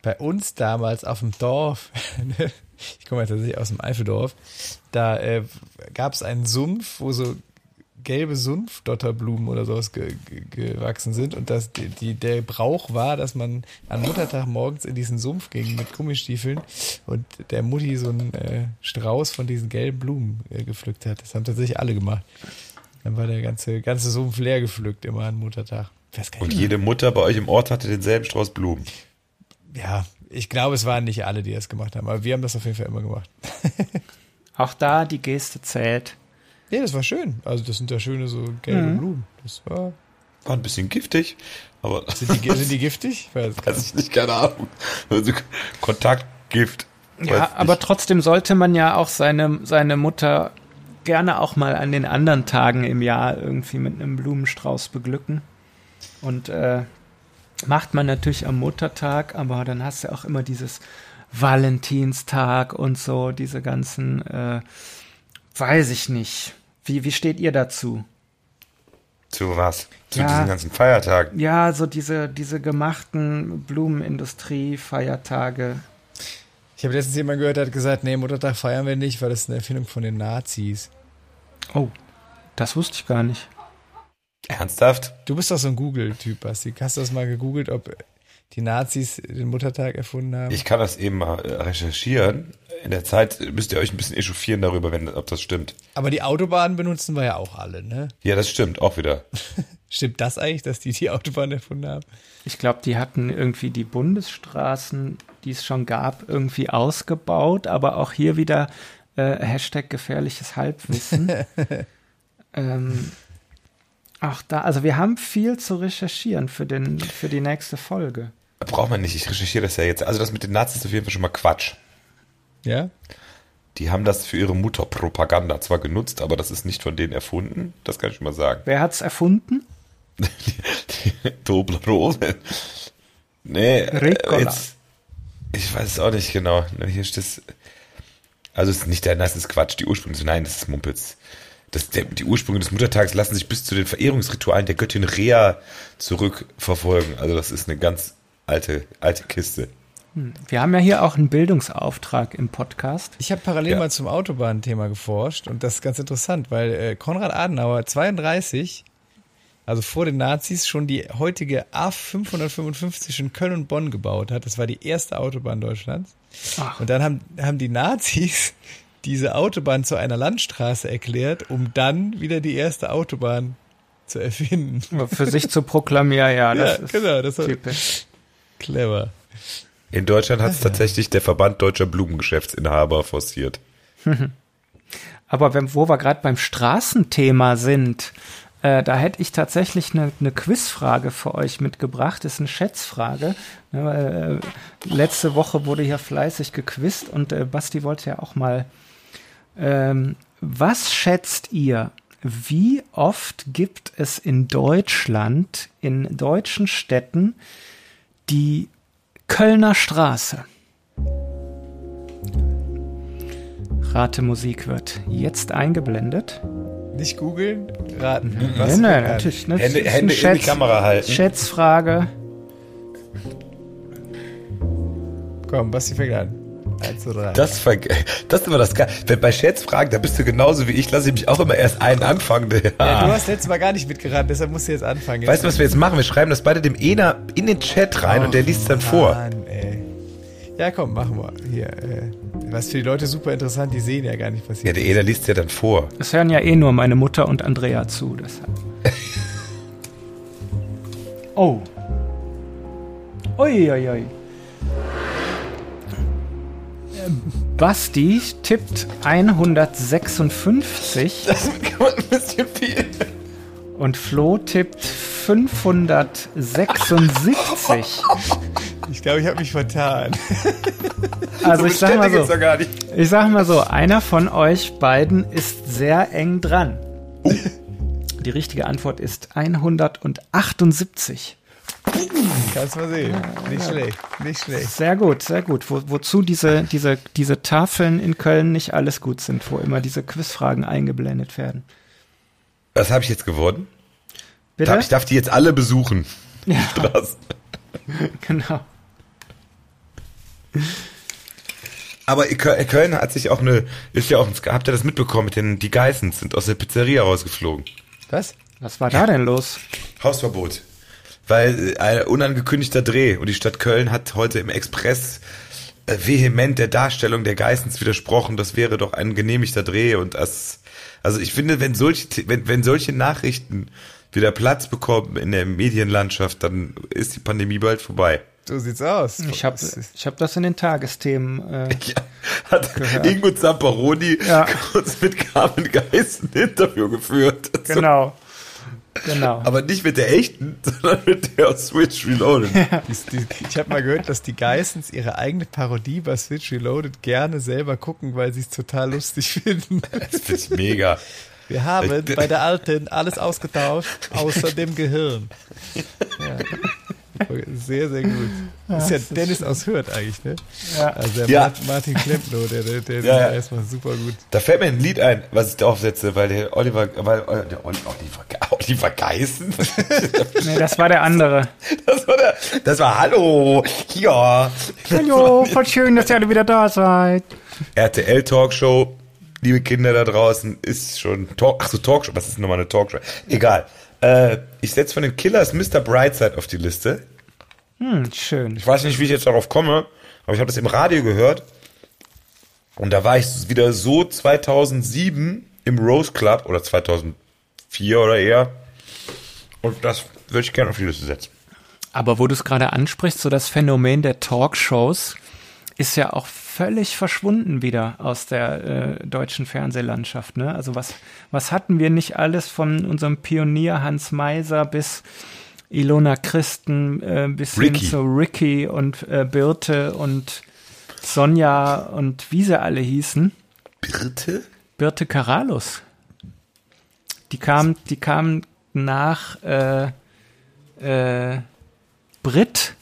Bei uns damals auf dem Dorf, ich komme ja tatsächlich aus dem Eifeldorf, da äh, gab es einen Sumpf, wo so gelbe Sumpfdotterblumen oder sowas ge ge gewachsen sind und das, die, die, der Brauch war, dass man an Muttertag morgens in diesen Sumpf ging mit Gummistiefeln und der Mutti so einen äh, Strauß von diesen gelben Blumen äh, gepflückt hat. Das haben tatsächlich alle gemacht. Dann war der ganze, ganze Sumpf leer gepflückt immer an Muttertag. Und jede Mutter bei euch im Ort hatte denselben Strauß Blumen. Ja, ich glaube, es waren nicht alle, die das gemacht haben, aber wir haben das auf jeden Fall immer gemacht. Auch da die Geste zählt. Ja, das war schön. Also das sind ja schöne so gelbe Mhm. Blumen. Das war. War ein bisschen giftig, aber Sind die, sind die giftig? Ich weiß weiß ich nicht, keine Ahnung. Also, Kontaktgift. weiß Ja, nicht. aber trotzdem sollte man ja auch seine, seine Mutter gerne auch mal an den anderen Tagen im Jahr irgendwie mit einem Blumenstrauß beglücken. Und äh, macht man natürlich am Muttertag, aber dann hast du auch immer dieses Valentinstag und so, diese ganzen, äh, weiß ich nicht. Wie, wie steht ihr dazu? Zu was? Zu Ja. diesen ganzen Feiertagen. Ja, so diese, diese gemachten Blumenindustrie-Feiertage. Ich habe letztens jemand gehört, der hat gesagt, nee, Muttertag feiern wir nicht, weil das ist eine Erfindung von den Nazis. Oh, das wusste ich gar nicht. Ernsthaft? Du bist doch so ein Google-Typ, Basti. Hast du das mal gegoogelt, ob die Nazis den Muttertag erfunden haben? Ich kann das eben mal recherchieren. In der Zeit müsst ihr euch ein bisschen echauffieren darüber, wenn, ob das stimmt. Aber die Autobahnen benutzen wir ja auch alle, ne? Ja, das stimmt, auch wieder. Stimmt das eigentlich, dass die die Autobahn erfunden haben? Ich glaube, die hatten irgendwie die Bundesstraßen, die es schon gab, irgendwie ausgebaut, aber auch hier wieder äh, Hashtag gefährliches Halbwissen. ähm, auch da, also wir haben viel zu recherchieren für, den, für die nächste Folge. Braucht man nicht, ich recherchiere das ja jetzt. Also das mit den Nazis ist auf jeden Fall schon mal Quatsch. Ja? Die haben das für ihre Mutterpropaganda zwar genutzt, aber das ist nicht von denen erfunden. Das kann ich schon mal sagen. Wer hat's erfunden? Toblerone. Nee, Ricola. jetzt, ich weiß es auch nicht genau. Hier steht es. Also es ist nicht der, das ist Quatsch. Die Ursprünge, nein, das ist Mumpitz. Das, der, die Ursprünge des Muttertags lassen sich bis zu den Verehrungsritualen der Göttin Rea zurückverfolgen. Also das ist eine ganz alte, alte Kiste. Wir haben ja hier auch einen Bildungsauftrag im Podcast. Ich habe parallel Ja. mal zum Autobahnthema geforscht und das ist ganz interessant, weil äh, Konrad Adenauer 32, also vor den Nazis, schon die heutige A555 in Köln und Bonn gebaut hat. Das war die erste Autobahn Deutschlands. Ach. Und dann haben, haben die Nazis diese Autobahn zu einer Landstraße erklärt, um dann wieder die erste Autobahn zu erfinden. Für sich zu proklamieren, ja, das Ja, ist genau, das war typisch. clever. In Deutschland hat es tatsächlich der Verband deutscher Blumengeschäftsinhaber forciert. Aber wenn, wo wir gerade beim Straßenthema sind, äh, da hätte ich tatsächlich eine, eine Quizfrage für euch mitgebracht. Das ist eine Schätzfrage. Ne, äh, letzte Woche wurde hier fleißig gequizt und äh, Basti wollte ja auch mal. Ähm, was schätzt ihr? Wie oft gibt es in Deutschland, in deutschen Städten, die Kölner Straße? Ratemusik wird jetzt eingeblendet. Nicht googeln, raten. Was wir raten. natürlich. Ne? Hände, Hände eine in die Kamera halten. Schätzfrage. Komm, Basti fängt an. Drei. Das, ver- das ist immer das Geile. Wenn bei Schätzfragen, da bist du genauso wie ich, lasse ich mich auch immer erst einen anfangen. Ja, du Ja. hast letztes Mal gar nicht mitgeraten, deshalb musst du jetzt anfangen. Weißt du, was wir jetzt machen? Wir schreiben das beide dem Ena in den Chat rein und der liest es dann vor. Mann, ey. Ja, komm, machen wir. Hier, äh, was für die Leute super interessant, die sehen ja gar nicht, was hier Ja, der Ena liest ja dann vor. Es hören ja eh nur meine Mutter und Andrea zu. Deshalb. oh. Uiuiui. Ähm, Basti tippt 156 Das ist ein bisschen viel. und Flo tippt 576. Ich glaube, ich habe mich vertan. Also ich sag mal so, doch gar nicht. ich sag mal so, einer von euch beiden ist sehr eng dran. Die richtige Antwort ist 178. Kannst mal sehen. Nicht schlecht, nicht schlecht. Sehr gut, sehr gut. Wo, wozu diese, diese, diese Tafeln in Köln nicht alles gut sind, wo immer diese Quizfragen eingeblendet werden. Was habe ich jetzt geworden? Bitte? Ich darf die jetzt alle besuchen. Ja, genau. Aber Kö- Köln hat sich auch eine, ist ja auch, habt ihr das mitbekommen mit den, die Geissens sind aus der Pizzeria rausgeflogen. Was? Was war da denn los? Hausverbot. Weil äh, ein unangekündigter Dreh und die Stadt Köln hat heute im Express äh, vehement der Darstellung der Geissens widersprochen, das wäre doch ein genehmigter Dreh und das, also ich finde, wenn solche, wenn, wenn solche Nachrichten wieder Platz bekommen in der Medienlandschaft, dann ist die Pandemie bald vorbei. So sieht's aus. Ich habe ich hab das in den Tagesthemen. Äh, Ja, hat Gehört. Ingo Zamperoni Ja. kurz mit Carmen Geissen ein Interview geführt. genau. Genau. Aber nicht mit der echten, sondern mit der aus Switch Reloaded. Die, die, ich habe mal gehört, dass die Geissens ihre eigene Parodie bei Switch Reloaded gerne selber gucken, weil sie es total lustig finden. Das finde ich mega. Wir haben bei der Alten alles ausgetauscht, außer dem Gehirn. Ja. Sehr, sehr gut. Das ist ja Dennis aus Hürth eigentlich, ne? Ja. Also der Ja. Mart- Martin Klempno, der, der, der Ja, ja. ist erstmal super gut. Da fällt mir ein Lied ein, was ich da aufsetze, weil der Oliver, weil äh, der Oli- Oliver, Oliver Geissen, Nee, das war der andere. das war der, das war Hallo, ja. Hallo, voll schön, dass ihr alle wieder da seid. RTL Talkshow, liebe Kinder da draußen, ist schon Talk, ach so Talkshow, was ist nochmal eine Talkshow? Egal. Äh, ich setze von den Killers Mr. Brightside auf die Liste. Hm, schön. Ich weiß nicht, wie ich jetzt darauf komme, aber ich habe das im Radio gehört. Und da war ich wieder so 2007 im Rose Club oder 2004 oder eher. Und das würde ich gerne auf die Liste setzen. Aber wo du es gerade ansprichst, so das Phänomen der Talkshows ist ja auch völlig verschwunden wieder aus der äh, deutschen Fernsehlandschaft. Ne? Also was, was hatten wir nicht alles von unserem Pionier Hans Meiser bis Ilona Christen äh, bis Ricky. hin zu Ricky und äh, Birte und Sonja und wie sie alle hießen. Birte? Birte Karalus. Die kam, die kam nach äh, äh, Brit.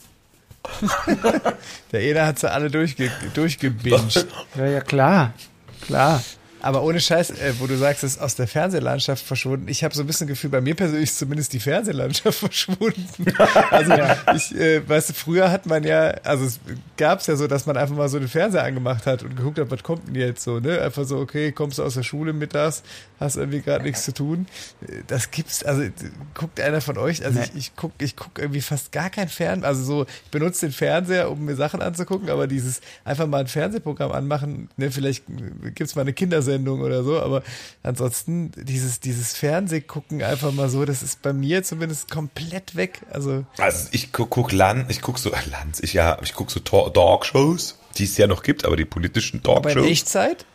Der Eder hat sie alle durchge durchgebinged. Ja, ja, klar. Klar. Aber ohne Scheiß, äh, wo du sagst, es ist aus der Fernsehlandschaft verschwunden. Ich habe so ein bisschen Gefühl, bei mir persönlich ist zumindest die Fernsehlandschaft verschwunden. also ich, äh, weißt du, früher hat man ja, also es gab es ja so, dass man einfach mal so den Fernseher angemacht hat und geguckt hat, was kommt denn jetzt so, ne? Einfach so, okay, kommst du aus der Schule mittags, hast irgendwie gerade nichts zu tun. Das gibt's, also guckt einer von euch, also Nee. ich, ich guck, ich guck irgendwie fast gar kein Fern, also so, ich benutze den Fernseher, um mir Sachen anzugucken, aber dieses einfach mal ein Fernsehprogramm anmachen, ne, vielleicht gibt's mal eine Kindersendung oder so, aber ansonsten dieses, dieses Fernsehgucken einfach mal so, das ist bei mir zumindest komplett weg. Also, Also ich guck, guck Land, ich guck so, Lanz, ich ja, ich guck so Tor- Talkshows, die es ja noch gibt, aber die politischen aber in Talkshows. Echtzeit?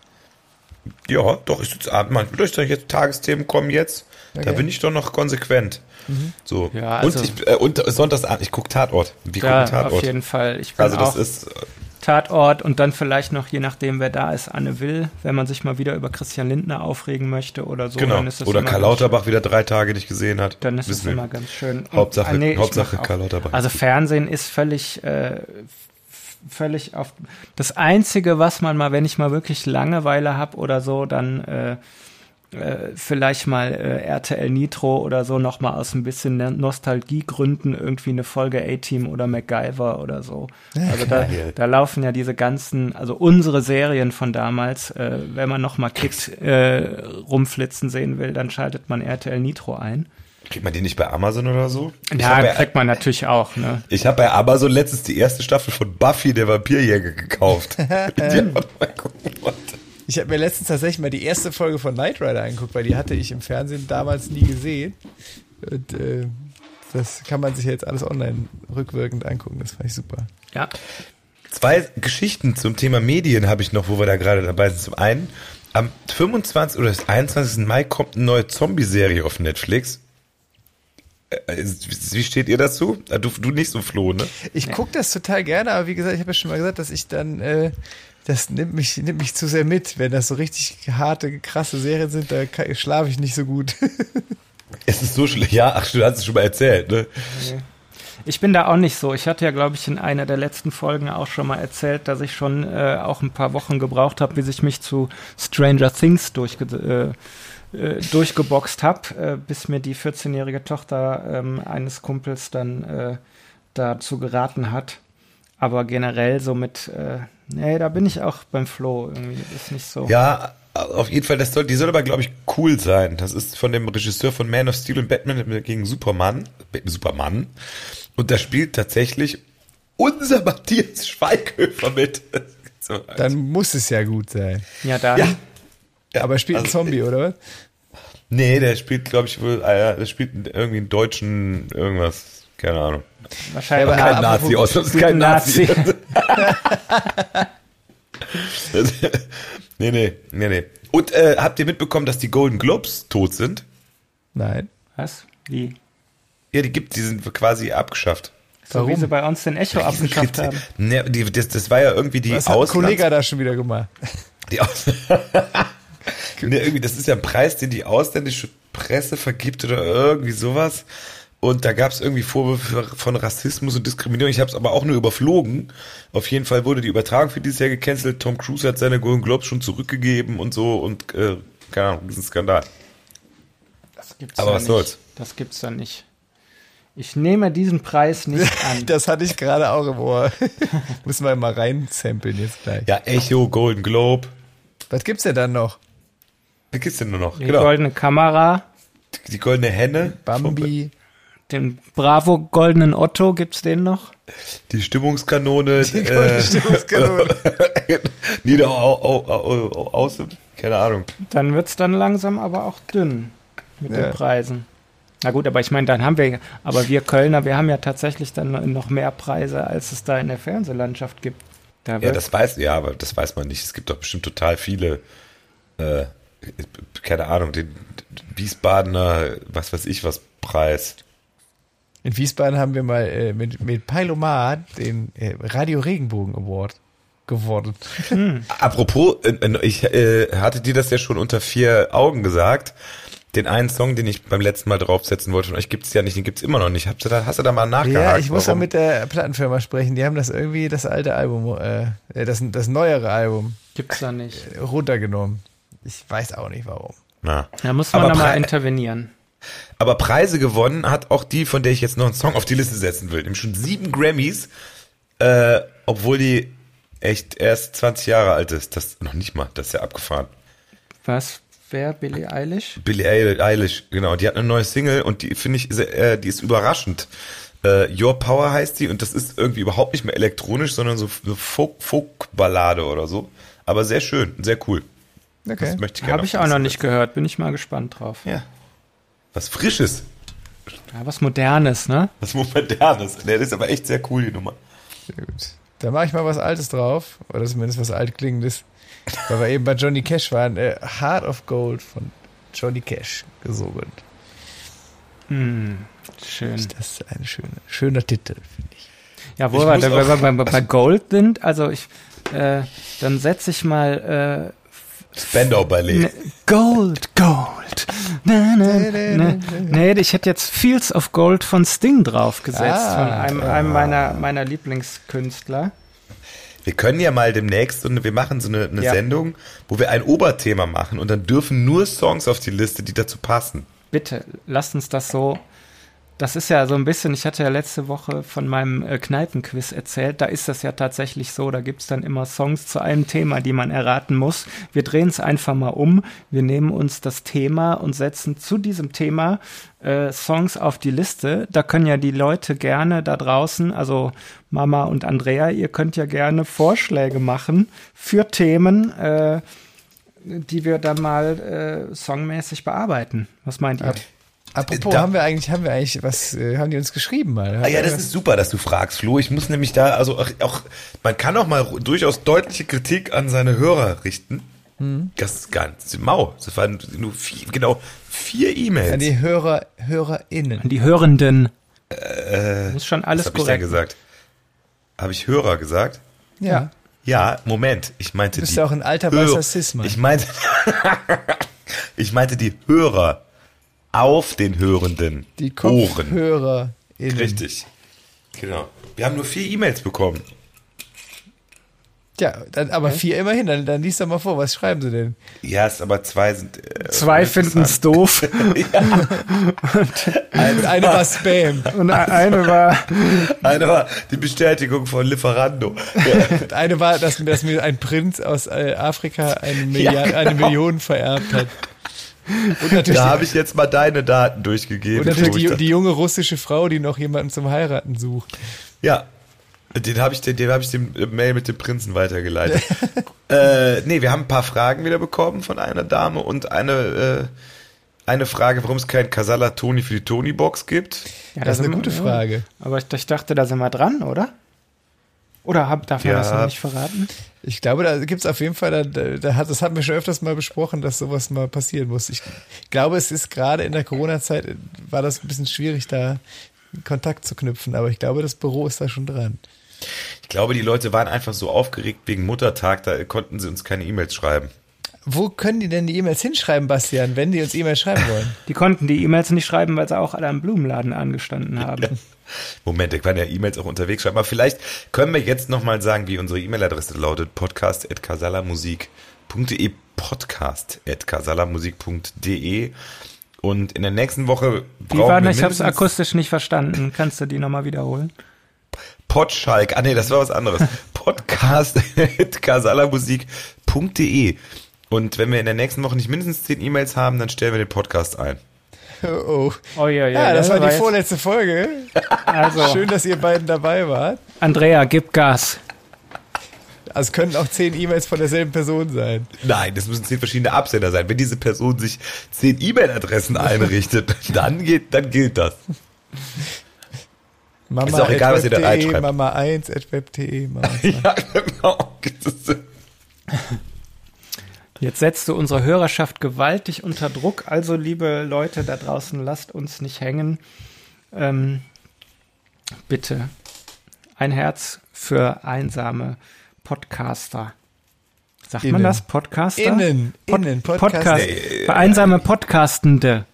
Ja, doch, ich sitze abends, man, durch jetzt Tagesthemen kommen jetzt, da Okay. bin ich doch noch konsequent. So. Ja, also- und ich, äh, und Sonntagsabend, ich guck Tatort. Wir Ja, gucken Tatort. auf jeden Fall. Ich bin also das auch ist, äh, Tatort und dann vielleicht noch, je nachdem, wer da ist, Anne Will, wenn man sich mal wieder über Christian Lindner aufregen möchte oder so. genau. Dann ist das Oder Karl Lauterbach wieder drei Tage nicht gesehen hat. Dann ist es wir. immer ganz schön. Und- Hauptsache- Ah, ich Hauptsache Karl Lauterbach. Also Fernsehen ist völlig, äh, völlig auf. Das Einzige, was man mal, wenn ich mal wirklich Langeweile habe oder so, dann äh, äh, vielleicht mal äh, RTL Nitro oder so noch mal aus ein bisschen Nostalgiegründen irgendwie eine Folge A-Team oder MacGyver oder so. Also da, da laufen ja diese ganzen, also unsere Serien von damals, äh, wenn man noch mal Kicks äh, rumflitzen sehen will, dann schaltet man RTL Nitro ein. Kriegt man die nicht bei Amazon oder so? Ich Ja, bei, kriegt man natürlich auch, ne? ich habe bei Amazon letztens die erste Staffel von Buffy, der Vampirjäger, gekauft. die hat mal gucken wollte. Ich habe mir letztens tatsächlich mal die erste Folge von Knight Rider angeguckt, weil die hatte ich im Fernsehen damals nie gesehen. Und äh, das kann man sich jetzt alles online rückwirkend angucken. Das fand ich super. Ja. Zwei Geschichten zum Thema Medien habe ich noch, wo wir da gerade dabei sind. Zum einen, am 25. oder 21. Mai kommt eine neue Zombie-Serie auf Netflix. Äh, Wie steht ihr dazu? Ah, Du, du nicht so, Flo, ne? Ich gucke das total gerne, aber wie gesagt, ich habe ja schon mal gesagt, dass ich dann, äh, das nimmt mich, nimmt mich zu sehr mit. Wenn das so richtig harte, krasse Serien sind, da schlafe ich nicht so gut. Es ist so schlecht. Ja, ach, du hast es schon mal erzählt, ne? Ich bin da auch nicht so. Ich hatte ja, glaube ich, in einer der letzten Folgen auch schon mal erzählt, dass ich schon äh, auch ein paar Wochen gebraucht habe, bis ich mich zu Stranger Things durchge äh, äh, durchgeboxt habe, äh, bis mir die 14-jährige Tochter ähm, eines Kumpels dann äh, dazu geraten hat. Aber generell so mit, äh, nee, da bin ich auch beim Flo irgendwie. Ist nicht so. Ja, auf jeden Fall, das soll, die soll aber, glaube ich, cool sein. Das ist von dem Regisseur von Man of Steel und Batman gegen Superman. Superman. Und da spielt tatsächlich unser Matthias Schweighöfer mit. So, Dann muss es ja gut sein. Ja, da. ja. Aber er spielt ein Also, Zombie, oder was? Nee, der spielt, glaube ich, wohl, äh, der spielt irgendwie einen deutschen irgendwas. Keine Ahnung. Wahrscheinlich. Ja, aber Kein Nazi aus, das ist kein Nazi. nee, nee, nee, nee. Und äh, habt ihr mitbekommen, dass die Golden Globes tot sind? Nein. Was? Wie? Ja, die gibt, die sind quasi abgeschafft. So Warum? wie sie bei uns den Echo abgeschafft haben. Ne, die, das, das war ja irgendwie die Was hat ein Auslands... Kollege da schon wieder gemacht? Die Aus ne, irgendwie, das ist ja ein Preis, den die ausländische Presse vergibt oder irgendwie sowas. Und da gab es irgendwie Vorwürfe von Rassismus und Diskriminierung. Ich habe es aber auch nur überflogen. Auf jeden Fall wurde die Übertragung für dieses Jahr gecancelt. Tom Cruise hat seine Golden Globes schon zurückgegeben und so. Und äh, keine Ahnung, das ist ein Skandal. Das gibt's Aber ja was nicht. soll's? Das gibt's dann nicht. Ich nehme diesen Preis nicht an. Das hatte ich gerade auch im Ohr. Müssen wir mal reinsamplen jetzt gleich. Ja, Echo, Golden Globe. Was gibt's denn dann noch? Was gibt's denn nur noch? Die Genau. goldene Kamera, Die goldene Henne. Bambi. Den Bravo goldenen Otto, gibt's den noch? Die Stimmungskanone. Die goldene Stimmungskanone. Nieder au, au, au, au, außen. Keine Ahnung. Dann wird's dann langsam aber auch dünn mit Ja. den Preisen. Na gut, aber ich meine, dann haben wir, aber wir Kölner, wir haben ja tatsächlich dann noch mehr Preise, als es da in der Fernsehlandschaft gibt. Da Ja, wird, das weiß, ja, aber das weiß man nicht. Es gibt doch bestimmt total viele, äh, keine Ahnung, den Wiesbadener, was weiß ich, was Preis. In Wiesbaden haben wir mal äh, mit, mit Peilomat den äh, Radio Regenbogen Award. geworden. Apropos, äh, äh, ich äh, hatte dir das ja schon unter vier Augen gesagt. Den einen Song, den ich beim letzten Mal draufsetzen wollte von euch, gibt's ja nicht, den gibt's immer noch nicht. Hast du da, hast du da mal nachgehakt? Ja, ich muss da mit der Plattenfirma sprechen. Die haben das irgendwie, das alte Album, äh, das, das neuere Album Gibt's da nicht. runtergenommen. Ich weiß auch nicht warum. Na. Da muss man Aber nochmal Pre- intervenieren. Aber Preise gewonnen hat auch die, von der ich jetzt noch einen Song auf die Liste setzen will. Nämlich schon sieben Grammys, äh, obwohl die echt erst 20 Jahre alt ist. Das noch nicht mal, das ist ja abgefahren. Was? Wer? Billie Eilish? Billie Eil- Eilish, genau. Die hat eine neue Single und die finde ich, äh, die ist überraschend. Äh, Your Power heißt die und das ist irgendwie überhaupt nicht mehr elektronisch, sondern so eine Folk- Folk-Ballade oder so. Aber sehr schön, sehr cool. Okay. Das möchte ich gerne Habe ich auch noch nicht gehört. Bin ich mal gespannt drauf. Ja. Was Frisches, Ja, was Modernes, ne? was Modernes. Der ist aber echt sehr cool, die Nummer. Sehr gut. Da mache ich mal was Altes drauf, oder zumindest was altklingendes. Weil wir eben bei Johnny Cash waren. Äh, Heart of Gold von Johnny Cash gesungen. Hm, schön. Das ist ein schöner, schöner Titel, finde ich. Ja, wo wir bei, bei, bei Gold sind, also ich, äh, dann setze ich mal Spandau Ballet. ne, Gold, Gold. Na, na, na. Nee, ich hätte jetzt Fields of Gold von Sting draufgesetzt, Ah. von einem, einem meiner, meiner Lieblingskünstler. Wir können ja mal demnächst eine, wir machen so eine, eine Ja. Sendung, wo wir ein Oberthema machen und dann dürfen nur Songs auf die Liste, die dazu passen. Bitte, lasst uns das so. Das ist ja so ein bisschen, ich hatte ja letzte Woche von meinem äh, Kneipenquiz erzählt, da ist das ja tatsächlich so, da gibt's dann immer Songs zu einem Thema, die man erraten muss. Wir drehen es einfach mal um, wir nehmen uns das Thema und setzen zu diesem Thema äh, Songs auf die Liste. Da können ja die Leute gerne da draußen, also Mama und Andrea, ihr könnt ja gerne Vorschläge machen für Themen, äh, die wir dann mal äh, songmäßig bearbeiten. Was meint ihr? Apropos, Da- haben wir eigentlich, haben wir eigentlich, was äh, haben die uns geschrieben mal? Ah ja, das ist super, dass du fragst, Flo. Ich muss nämlich da, also auch, auch man kann auch mal durchaus deutliche Kritik an seine Hörer richten. Hm. Das ist ganz mau. Das waren nur vier, genau vier An E-Mails. die Hörer, HörerInnen. An die Hörenden. Äh, Muss schon was alles habe ich denn korrekt. gesagt? Habe ich Hörer gesagt? Ja. Ja, Moment. Ich meinte Du bist die ja auch ein alter Hör- weißer Cis-Mann. Ich meinte, ich meinte die Hörer auf den Hörenden Die Ohren. KopfhörerInnen. Richtig. Genau. Wir haben nur vier E-Mails bekommen. Ja, dann, aber vier immerhin. Dann, dann liest doch mal vor, was schreiben sie denn? Ja, ist aber zwei sind. Äh, Zwei finden es doof Und eine war Spam. und eine war, Eine war die Bestätigung von Lieferando. Und eine war, dass, dass mir ein Prinz aus äh, Afrika eine, Ja, Milliard, genau. eine Million vererbt hat. Und natürlich, Da habe ich jetzt mal deine Daten durchgegeben. und natürlich die, die junge russische Frau, die noch jemanden zum Heiraten sucht. Ja. Den habe ich, den, den habe ich dem äh, Mail mit dem Prinzen weitergeleitet. äh, nee, wir haben ein paar Fragen wieder bekommen von einer Dame und eine, äh, eine Frage, warum es kein Casala Toni für die Tony-Box gibt. ja, Das ist da eine gute Frage. Aber ich, ich dachte, da sind wir dran, oder? Oder hab, darf man Ja. das noch nicht verraten? Ich glaube, da gibt's auf jeden Fall, da, da hat, das hatten wir schon öfters mal besprochen, dass sowas mal passieren muss. Ich glaube, es ist gerade in der Corona-Zeit, äh, war das ein bisschen schwierig, da Kontakt zu knüpfen, aber ich glaube, das Büro ist da schon dran. Ich glaube, die Leute waren einfach so aufgeregt wegen Muttertag, da konnten sie uns keine E-Mails schreiben. Wo können die denn die E-Mails hinschreiben, Bastian, wenn die uns E-Mails schreiben wollen? Die konnten die E-Mails nicht schreiben, weil sie auch alle am Blumenladen angestanden haben. Moment, der kann ja E-Mails auch unterwegs schreiben. Aber vielleicht können wir jetzt nochmal sagen, wie unsere E-Mail-Adresse lautet. podcast.casalamusik.de podcast.casalamusik.de Und in der nächsten Woche brauchen war wir das? Ich habe es akustisch nicht verstanden. Kannst du die nochmal wiederholen? Potschalk. Ah nee, das war was anderes. Podcast.casalamusik.de Und wenn wir in der nächsten Woche nicht mindestens zehn E-Mails haben, dann stellen wir den Podcast ein. Oh, oh. Oh ja, Ja, das war die jetzt- vorletzte Folge. Also, Schön, dass ihr beiden dabei wart. Andrea, gib Gas. Also es können auch zehn E-Mails von derselben Person sein. Nein, das müssen zehn verschiedene Absender sein. Wenn diese Person sich zehn E-Mail-Adressen einrichtet, dann geht, dann gilt das. Mama Ist auch egal, was ihr da reinschreibt. Mama 1 at web.de, Mama 2. Ja, genau. Jetzt setzt du unsere Hörerschaft gewaltig unter Druck. Also, liebe Leute da draußen, lasst uns nicht hängen. Ähm, bitte ein Herz für einsame Podcaster. Sagt Innen. man das? Podcaster? Innen, innen, Podcast. Podcast. Nee, Für einsame Podcastende.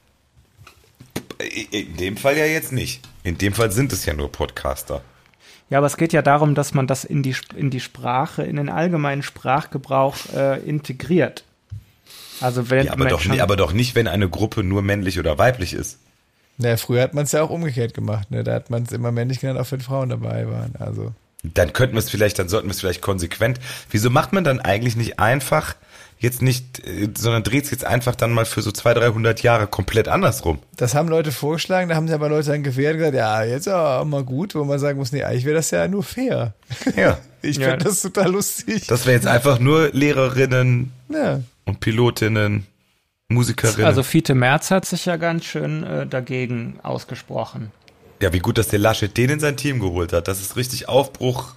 In dem Fall ja jetzt nicht. In dem Fall sind es ja nur Podcaster. Ja, aber es geht ja darum, dass man das in die, in die Sprache, in den allgemeinen Sprachgebrauch äh, integriert. Also wenn Ja, aber, doch, aber doch nicht, wenn eine Gruppe nur männlich oder weiblich ist. Naja, früher hat man es ja auch umgekehrt gemacht, ne? Da hat man es immer männlich genannt, auch wenn Frauen dabei waren. Also. Dann könnten wir es vielleicht, dann sollten wir es vielleicht konsequent. Wieso macht man dann eigentlich nicht einfach jetzt nicht, äh, sondern dreht es jetzt einfach dann mal für so 200, 300 Jahre komplett andersrum? Das haben Leute vorgeschlagen, da haben sie aber Leute dann gewehrt und gesagt, ja, jetzt auch mal gut, wo man sagen muss, nee, eigentlich wäre das ja nur fair. Ja. Ich Ja. finde das total lustig. Das wäre jetzt einfach nur Lehrerinnen ja. und Pilotinnen, Musikerinnen. Also Fiete Merz hat sich ja ganz schön äh, dagegen ausgesprochen. ja, wie gut, dass der Laschet den in sein Team geholt hat. Das ist richtig Aufbruch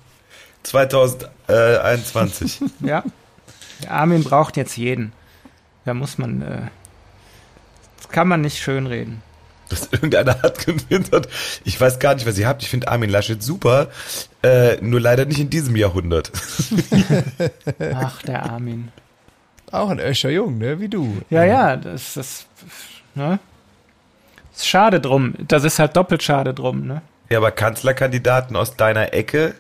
2021. Ja. Der Armin braucht jetzt jeden. Da muss man, äh, das kann man nicht schönreden. dass irgendeiner hat getwittert. Ich weiß gar nicht, was ihr habt. Ich finde Armin Laschet super, äh, nur leider nicht in diesem Jahrhundert. Ach, der Armin. Auch ein Öscher Jung, ne? Wie du. Ja, ja, das ist, ne? Ist schade drum. Das ist halt doppelt schade drum, ne? Ja, aber Kanzlerkandidaten aus deiner Ecke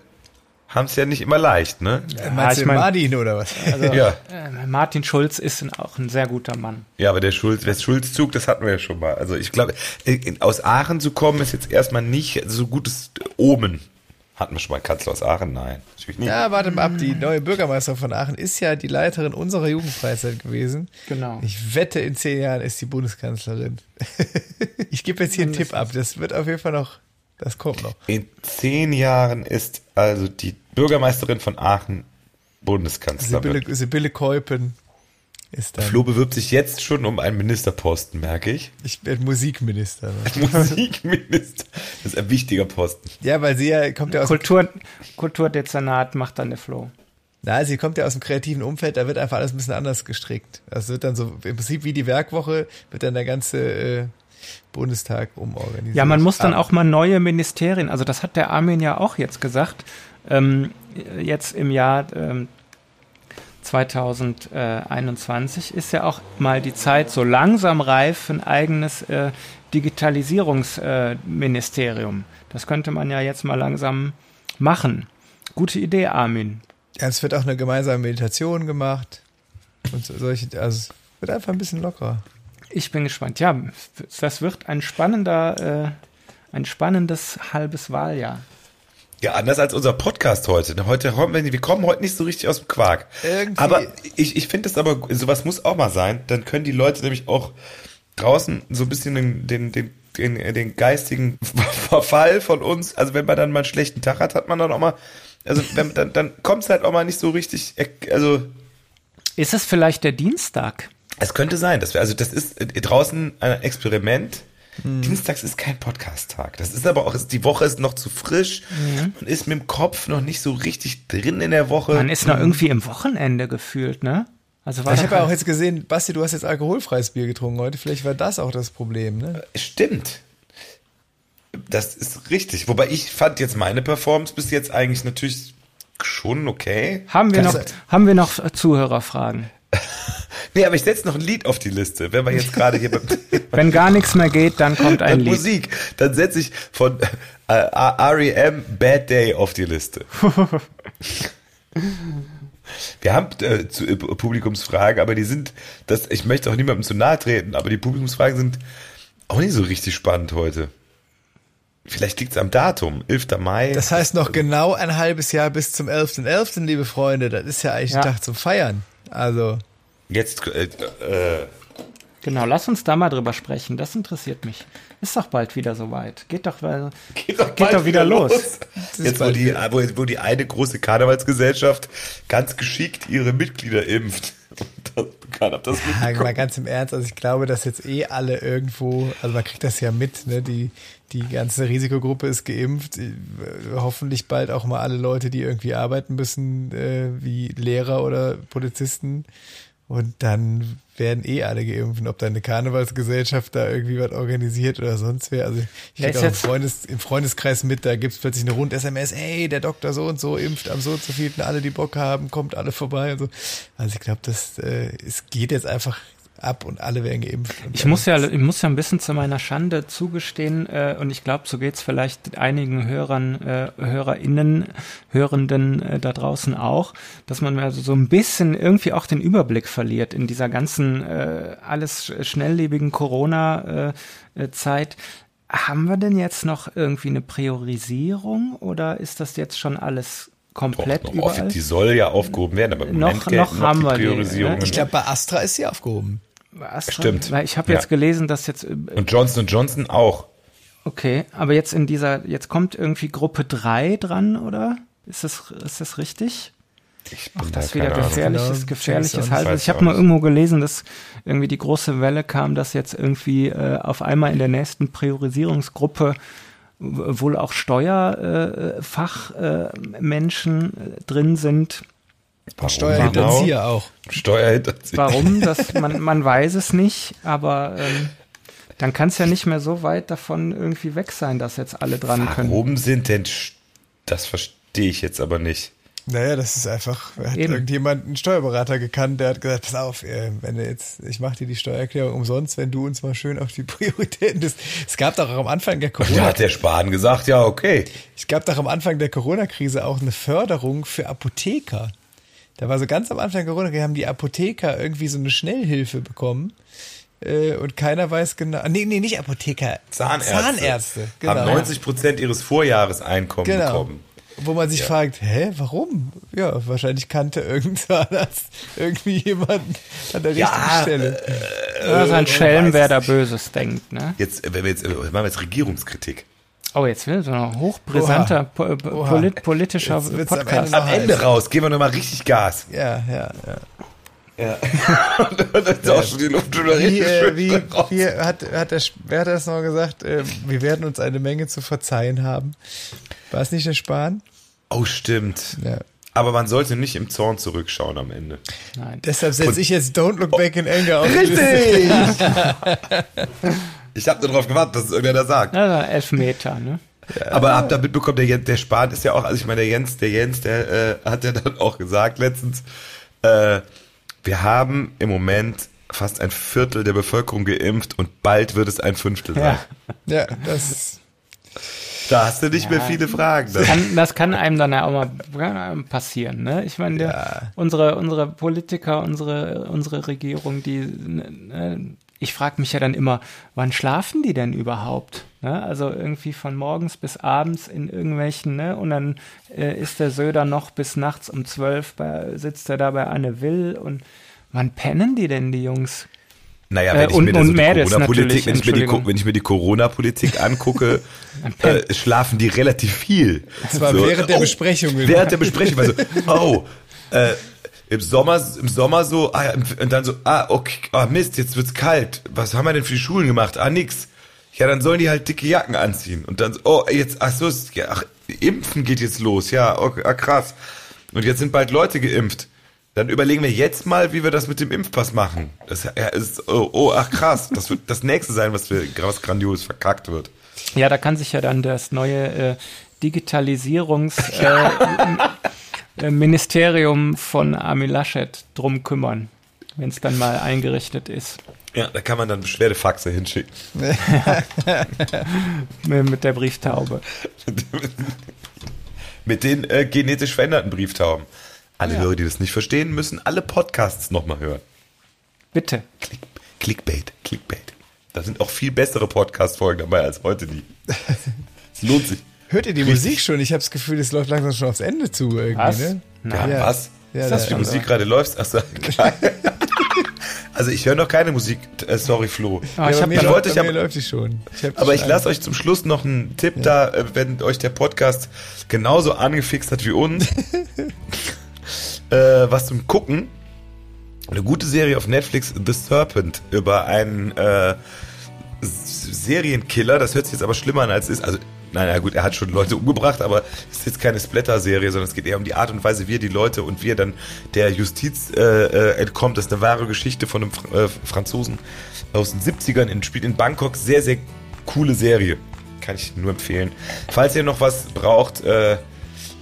haben es ja nicht immer leicht, ne? Äh, Meinst ich mein- Martin oder was? Also, Ja. äh, Martin Schulz ist ein, auch ein sehr guter Mann. Ja, aber der Schulz, der Schulzzug, das hatten wir ja schon mal. Also ich glaube, in- aus Aachen zu kommen ist jetzt erstmal nicht so gutes Omen. Hatten wir schon mal Kanzler aus Aachen? Nein, natürlich nicht. Ja, warte mal ab. Die neue Bürgermeisterin von Aachen ist ja die Leiterin unserer Jugendfreizeit gewesen. Genau. Ich wette, in zehn Jahren ist die Bundeskanzlerin. ich gebe jetzt hier einen Tipp ab. Das wird auf jeden Fall noch, das kommt noch. In zehn Jahren ist also die Bürgermeisterin von Aachen Bundeskanzlerin. Sibylle, Sibylle Keupen ist dann. Flo bewirbt sich jetzt schon um einen Ministerposten, merke ich. Ich werde Musikminister. Ne? Musikminister. Das ist ein wichtiger Posten. Ja, weil sie ja kommt ja aus dem, Kultur, Kulturdezernat macht dann der Flo. na, sie kommt ja aus dem kreativen Umfeld, da wird einfach alles ein bisschen anders gestrickt. Das wird dann so im Prinzip wie die Werkwoche, wird dann der ganze äh, Bundestag umorganisiert. Ja, man muss dann Ah, auch mal neue Ministerien, also das hat der Armin ja auch jetzt gesagt, ähm, jetzt im Jahr ähm, 2021 ist ja auch mal die Zeit so langsam reif für ein eigenes äh, Digitalisierungsministerium. das könnte man ja jetzt mal langsam machen. Gute Idee, Armin. Ja, es wird auch eine gemeinsame Meditation gemacht und so- solche, also es wird einfach ein bisschen lockerer. Ich bin gespannt. Ja, das wird ein spannender, äh, ein spannendes halbes Wahljahr. Ja, anders als unser Podcast heute. ne? Heute kommen wir, wir kommen heute nicht so richtig aus dem Quark. Irgendwie- Aber ich, ich finde das aber, sowas muss auch mal sein. Dann können die Leute nämlich auch draußen so ein bisschen den, den, den, den, den geistigen Verfall von uns, also wenn man dann mal einen schlechten Tag hat, hat man dann auch mal, also wenn, dann, dann kommt es halt auch mal nicht so richtig, also Ist es vielleicht der Dienstag? Es könnte sein, dass wir, also das ist äh, draußen ein Experiment. Dienstags ist kein Podcast-Tag. Das ist aber auch, die Woche ist noch zu frisch und ist mit dem Kopf noch nicht so richtig drin in der Woche. Man ist noch irgendwie im Wochenende gefühlt, ne? Also war Ich habe ja auch jetzt gesehen, Basti, du hast jetzt alkoholfreies Bier getrunken heute. Vielleicht war das auch das Problem, ne? Stimmt. Das ist richtig. Wobei ich fand jetzt meine Performance bis jetzt eigentlich natürlich schon okay. haben wir Kann noch, sein. haben wir noch äh, Zuhörerfragen? Nee, aber ich setze noch ein Lied auf die Liste, wenn wir jetzt gerade hier beim Wenn gar nichts mehr geht, dann kommt ein Dann Lied. Musik. Dann setze ich von äh, REM Bad Day auf die Liste. Wir haben äh, zu, äh, Publikumsfragen, aber die sind, das, ich möchte auch niemandem zu nahe treten, aber die Publikumsfragen sind auch nicht so richtig spannend heute. Vielleicht liegt es am Datum, 11. Mai. Das heißt noch genau ein halbes Jahr bis zum 11.11., liebe Freunde. Das ist ja eigentlich Ja. ein Tag zum Feiern. Also, Jetzt, äh, äh, Genau, lass uns da mal drüber sprechen. Das interessiert mich. Ist doch bald wieder soweit. Geht doch, weil, geht doch, Geht bald doch wieder los. Jetzt, wo die, wo, wo die eine große Karnevalsgesellschaft ganz geschickt ihre Mitglieder impft. Das, kann, hab das ja, mal ganz im Ernst, also ich glaube, dass jetzt eh alle irgendwo, also man kriegt das ja mit, ne? Die, die ganze Risikogruppe ist geimpft. Äh, Hoffentlich bald auch mal alle Leute, die irgendwie arbeiten müssen, äh, wie Lehrer oder Polizisten. Und dann werden eh alle geimpft. Ob da eine Karnevalsgesellschaft da irgendwie was organisiert oder sonst wer. Also ich Ja, krieg ist auch im, Freundes, im Freundeskreis mit, da gibt's plötzlich eine Rund-SMS, ey, der Doktor so und so impft am so und so vielten, alle, die Bock haben, kommt alle vorbei und so. Also ich glaube, das äh, es geht jetzt einfach ab und alle werden geimpft. Ich muss ja, ich muss ja ein bisschen zu meiner Schande zugestehen, äh, und ich glaube, so geht's vielleicht einigen Hörern, äh, HörerInnen, Hörenden äh, da draußen auch, dass man also so ein bisschen irgendwie auch den Überblick verliert in dieser ganzen äh, alles sch- schnelllebigen Corona-Zeit. Haben wir denn jetzt noch irgendwie eine Priorisierung oder ist das jetzt schon alles komplett Doch, noch offen, überall? die soll ja aufgehoben werden, aber im Noch- Moment noch haben die wir die, ne? ich glaube, bei Astra ist sie aufgehoben. Astra? Stimmt. Weil ich habe Ja. jetzt gelesen, dass jetzt äh, Und Johnson Johnson auch. Okay, aber jetzt in dieser, jetzt kommt irgendwie Gruppe 3 dran, oder? Ist das, ist das richtig? Ich Ach, bin das da ist wieder gefährliches, gefährliches weiß Ich habe mal irgendwo gelesen, dass irgendwie die große Welle kam, dass jetzt irgendwie äh, auf einmal in der nächsten Priorisierungsgruppe wohl auch Steuerfachmenschen äh, äh, äh, drin sind. Warum Steuerhinterzieher auch. Steuerhinterzieher. Warum? Das, man, man weiß es nicht, aber ähm, dann kann es ja nicht mehr so weit davon irgendwie weg sein, dass jetzt alle dran können. Warum sind denn, das verstehe ich jetzt aber nicht. Naja, das ist einfach, da hat Eben. irgendjemand einen Steuerberater gekannt, der hat gesagt, pass auf, äh, wenn du jetzt, ich mache dir die Steuererklärung umsonst, wenn du uns mal schön auf die Prioritäten des. Es gab doch auch am Anfang der Da Corona, hat der Spahn gesagt, ja, okay. es gab doch am Anfang der Corona-Krise auch eine Förderung für Apotheker. Da war so ganz am Anfang der Corona, haben die Apotheker irgendwie so eine Schnellhilfe bekommen. Äh, und keiner weiß genau. Nee, nee, nicht Apotheker. Zahnärzte, Zahnärzte, genau. haben 90 Prozent ihres Vorjahreseinkommens Genau. bekommen. Wo man sich fragt, hä, warum? Ja, wahrscheinlich kannte Zahnarzt irgendwie jemanden an der Ja, richtigen Stelle. Ja, ist ein äh, Schelm, wer da. Böses denkt, ne? Jetzt, äh, wenn wir jetzt, äh, machen wir jetzt Regierungskritik. Oh, jetzt wird so ein hochbrisanter po po Oha. polit politischer Jetzt wird's am Ende Podcast. Am Ende raus, geben wir nochmal richtig Gas. Ja, ja, ja. Ja. Und dann ist auch schon die Luft schon Wie, richtig äh, wie, wie hat, hat der, wer hat das noch gesagt? Äh, wir werden uns eine Menge zu verzeihen haben. War es nicht der Spahn? Oh, stimmt. Ja. Aber man sollte nicht im Zorn zurückschauen am Ende. Nein. Deshalb setze ich jetzt Don't Look Back in Anger auf Liste. Ich habe nur darauf gewartet, dass es irgendeiner sagt. Ja, elf Meter, ne? Aber habt ihr mitbekommen, der, Jens, der Spahn ist ja auch, also ich meine, der Jens, der Jens, der äh, hat ja dann auch gesagt letztens, äh, wir haben im Moment fast ein Viertel der Bevölkerung geimpft und bald wird es ein Fünftel sein. Ja. Ja, das Da hast du nicht mehr viele Fragen. Das kann, das kann einem dann ja auch mal passieren, ne? Ich meine, der, Ja. unsere, unsere Politiker, unsere, unsere Regierung, die, ne, ich frage mich ja dann immer, wann schlafen die denn überhaupt? Ne? Also irgendwie von morgens bis abends in irgendwelchen, ne? Und dann äh, ist der Söder noch bis nachts um zwölf, bei, sitzt er da bei Anne Will und wann pennen die denn, die Jungs? Naja, Äh, wenn ich und- mir da und so die Mädels wenn ich mir die, wenn ich mir die Corona-Politik angucke, äh, schlafen die relativ viel. Das war während der Besprechung. Während der Besprechung, also, oh, äh, im Sommer, im Sommer so, ah, und dann so, ah, okay, ah, Mist, jetzt wird's kalt. Was haben wir denn für die Schulen gemacht? Ah, nix. Ja, dann sollen die halt dicke Jacken anziehen. Und dann so, oh, jetzt, ach so, ach, Impfen geht jetzt los. Ja, okay, ah, krass. Und jetzt sind bald Leute geimpft. Dann überlegen wir jetzt mal, wie wir das mit dem Impfpass machen. Das ist, oh, oh, ach krass, das wird das nächste sein, was wir, was grandios verkackt wird. Ja, da kann sich ja dann das neue äh, Digitalisierungsministerium äh, Ministerium von Armin Laschet drum kümmern, wenn es dann mal eingerichtet ist. Ja, da kann man dann Beschwerdefaxe hinschicken. Mit mit der Brieftaube. Mit den äh, genetisch veränderten Brieftauben. Alle Hörer, die das nicht verstehen, müssen alle Podcasts nochmal hören. Bitte. Click, Clickbait, Clickbait. Da sind auch viel bessere Podcast-Folgen dabei als heute die. Es lohnt sich. Hört ihr die Musik schon? Ich habe das Gefühl, es läuft langsam schon aufs Ende zu irgendwie, Was? ne? Ja, Ja. was? Ja, ist das da- für Musik gerade läuft? Achso. Also ich höre noch keine Musik. Äh, sorry, Flo. Ah, ich hab da- läuft, wollte ich aber- läuft die schon. Ich hab Aber ich lasse euch zum Schluss noch einen Tipp da, äh, wenn euch der Podcast genauso angefixt hat wie uns. äh, was zum Gucken. Eine gute Serie auf Netflix, The Serpent, über einen äh, Serienkiller. Das hört sich jetzt aber schlimmer an als es ist. Also naja gut, er hat schon Leute umgebracht, aber es ist jetzt keine Splatter-Serie, sondern es geht eher um die Art und Weise, wie er die Leute und wie er dann der Justiz äh, äh, entkommt. Das ist eine wahre Geschichte von einem äh, Franzosen aus den 70ern, in, spielt in Bangkok. Sehr, sehr coole Serie. Kann ich nur empfehlen. Falls ihr noch was braucht, äh,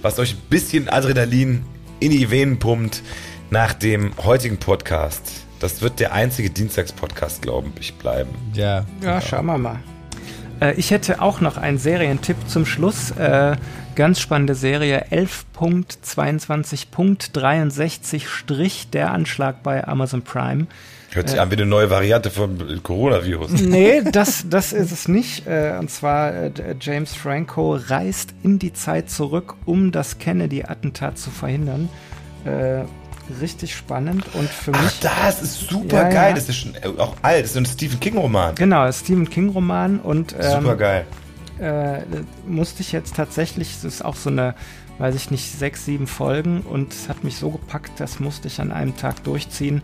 was euch ein bisschen Adrenalin in die Venen pumpt nach dem heutigen Podcast. Das wird der einzige Dienstagspodcast, glaube ich, bleiben. Ja, ja schauen wir mal. Äh, ich hätte auch noch einen Serientipp zum Schluss. Äh, ganz spannende Serie 11.22.63 Strich der Anschlag bei Amazon Prime. Hört sich äh, an wie eine neue Variante vom Coronavirus. Nee, das, das ist es nicht. Äh, und zwar äh, James Franco reist in die Zeit zurück, um das Kennedy-Attentat zu verhindern. Äh, richtig spannend und für mich. Ach, das ist super ja, geil. Ja. Das ist schon äh, auch alt. Das ist ein Stephen King-Roman. Genau, Stephen King-Roman und. Ähm, super geil. Äh, musste ich jetzt tatsächlich, es ist auch so eine, weiß ich nicht, sechs, sieben Folgen und es hat mich so gepackt, das musste ich an einem Tag durchziehen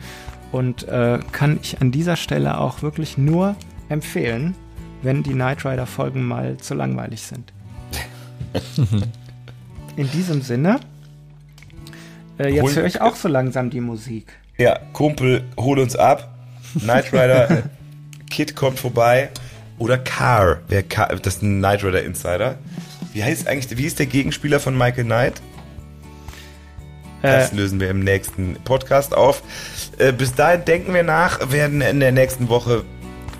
und äh, kann ich an dieser Stelle auch wirklich nur empfehlen, wenn die Knight Rider Folgen mal zu langweilig sind. In diesem Sinne äh, jetzt höre ich auch so langsam die Musik. Ja, Kumpel, hol uns ab. Knight Rider, Kid kommt vorbei. Oder Car, wer Car, das ist ein Knight Rider Insider. Wie heißt eigentlich, wie ist der Gegenspieler von Michael Knight? Das äh, lösen wir im nächsten Podcast auf. Äh, bis dahin denken wir nach, werden in der nächsten Woche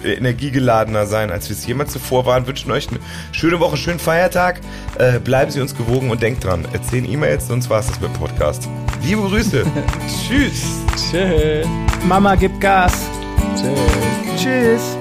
energiegeladener sein, als wir es jemals zuvor waren. Wünschen euch eine schöne Woche, schönen Feiertag. Äh, bleiben Sie uns gewogen und denkt dran, erzählen E-Mails, sonst war es das mit dem Podcast. Liebe Grüße. Tschüss. Tschüss. Mama gibt Gas. Tschüss. Tschüss.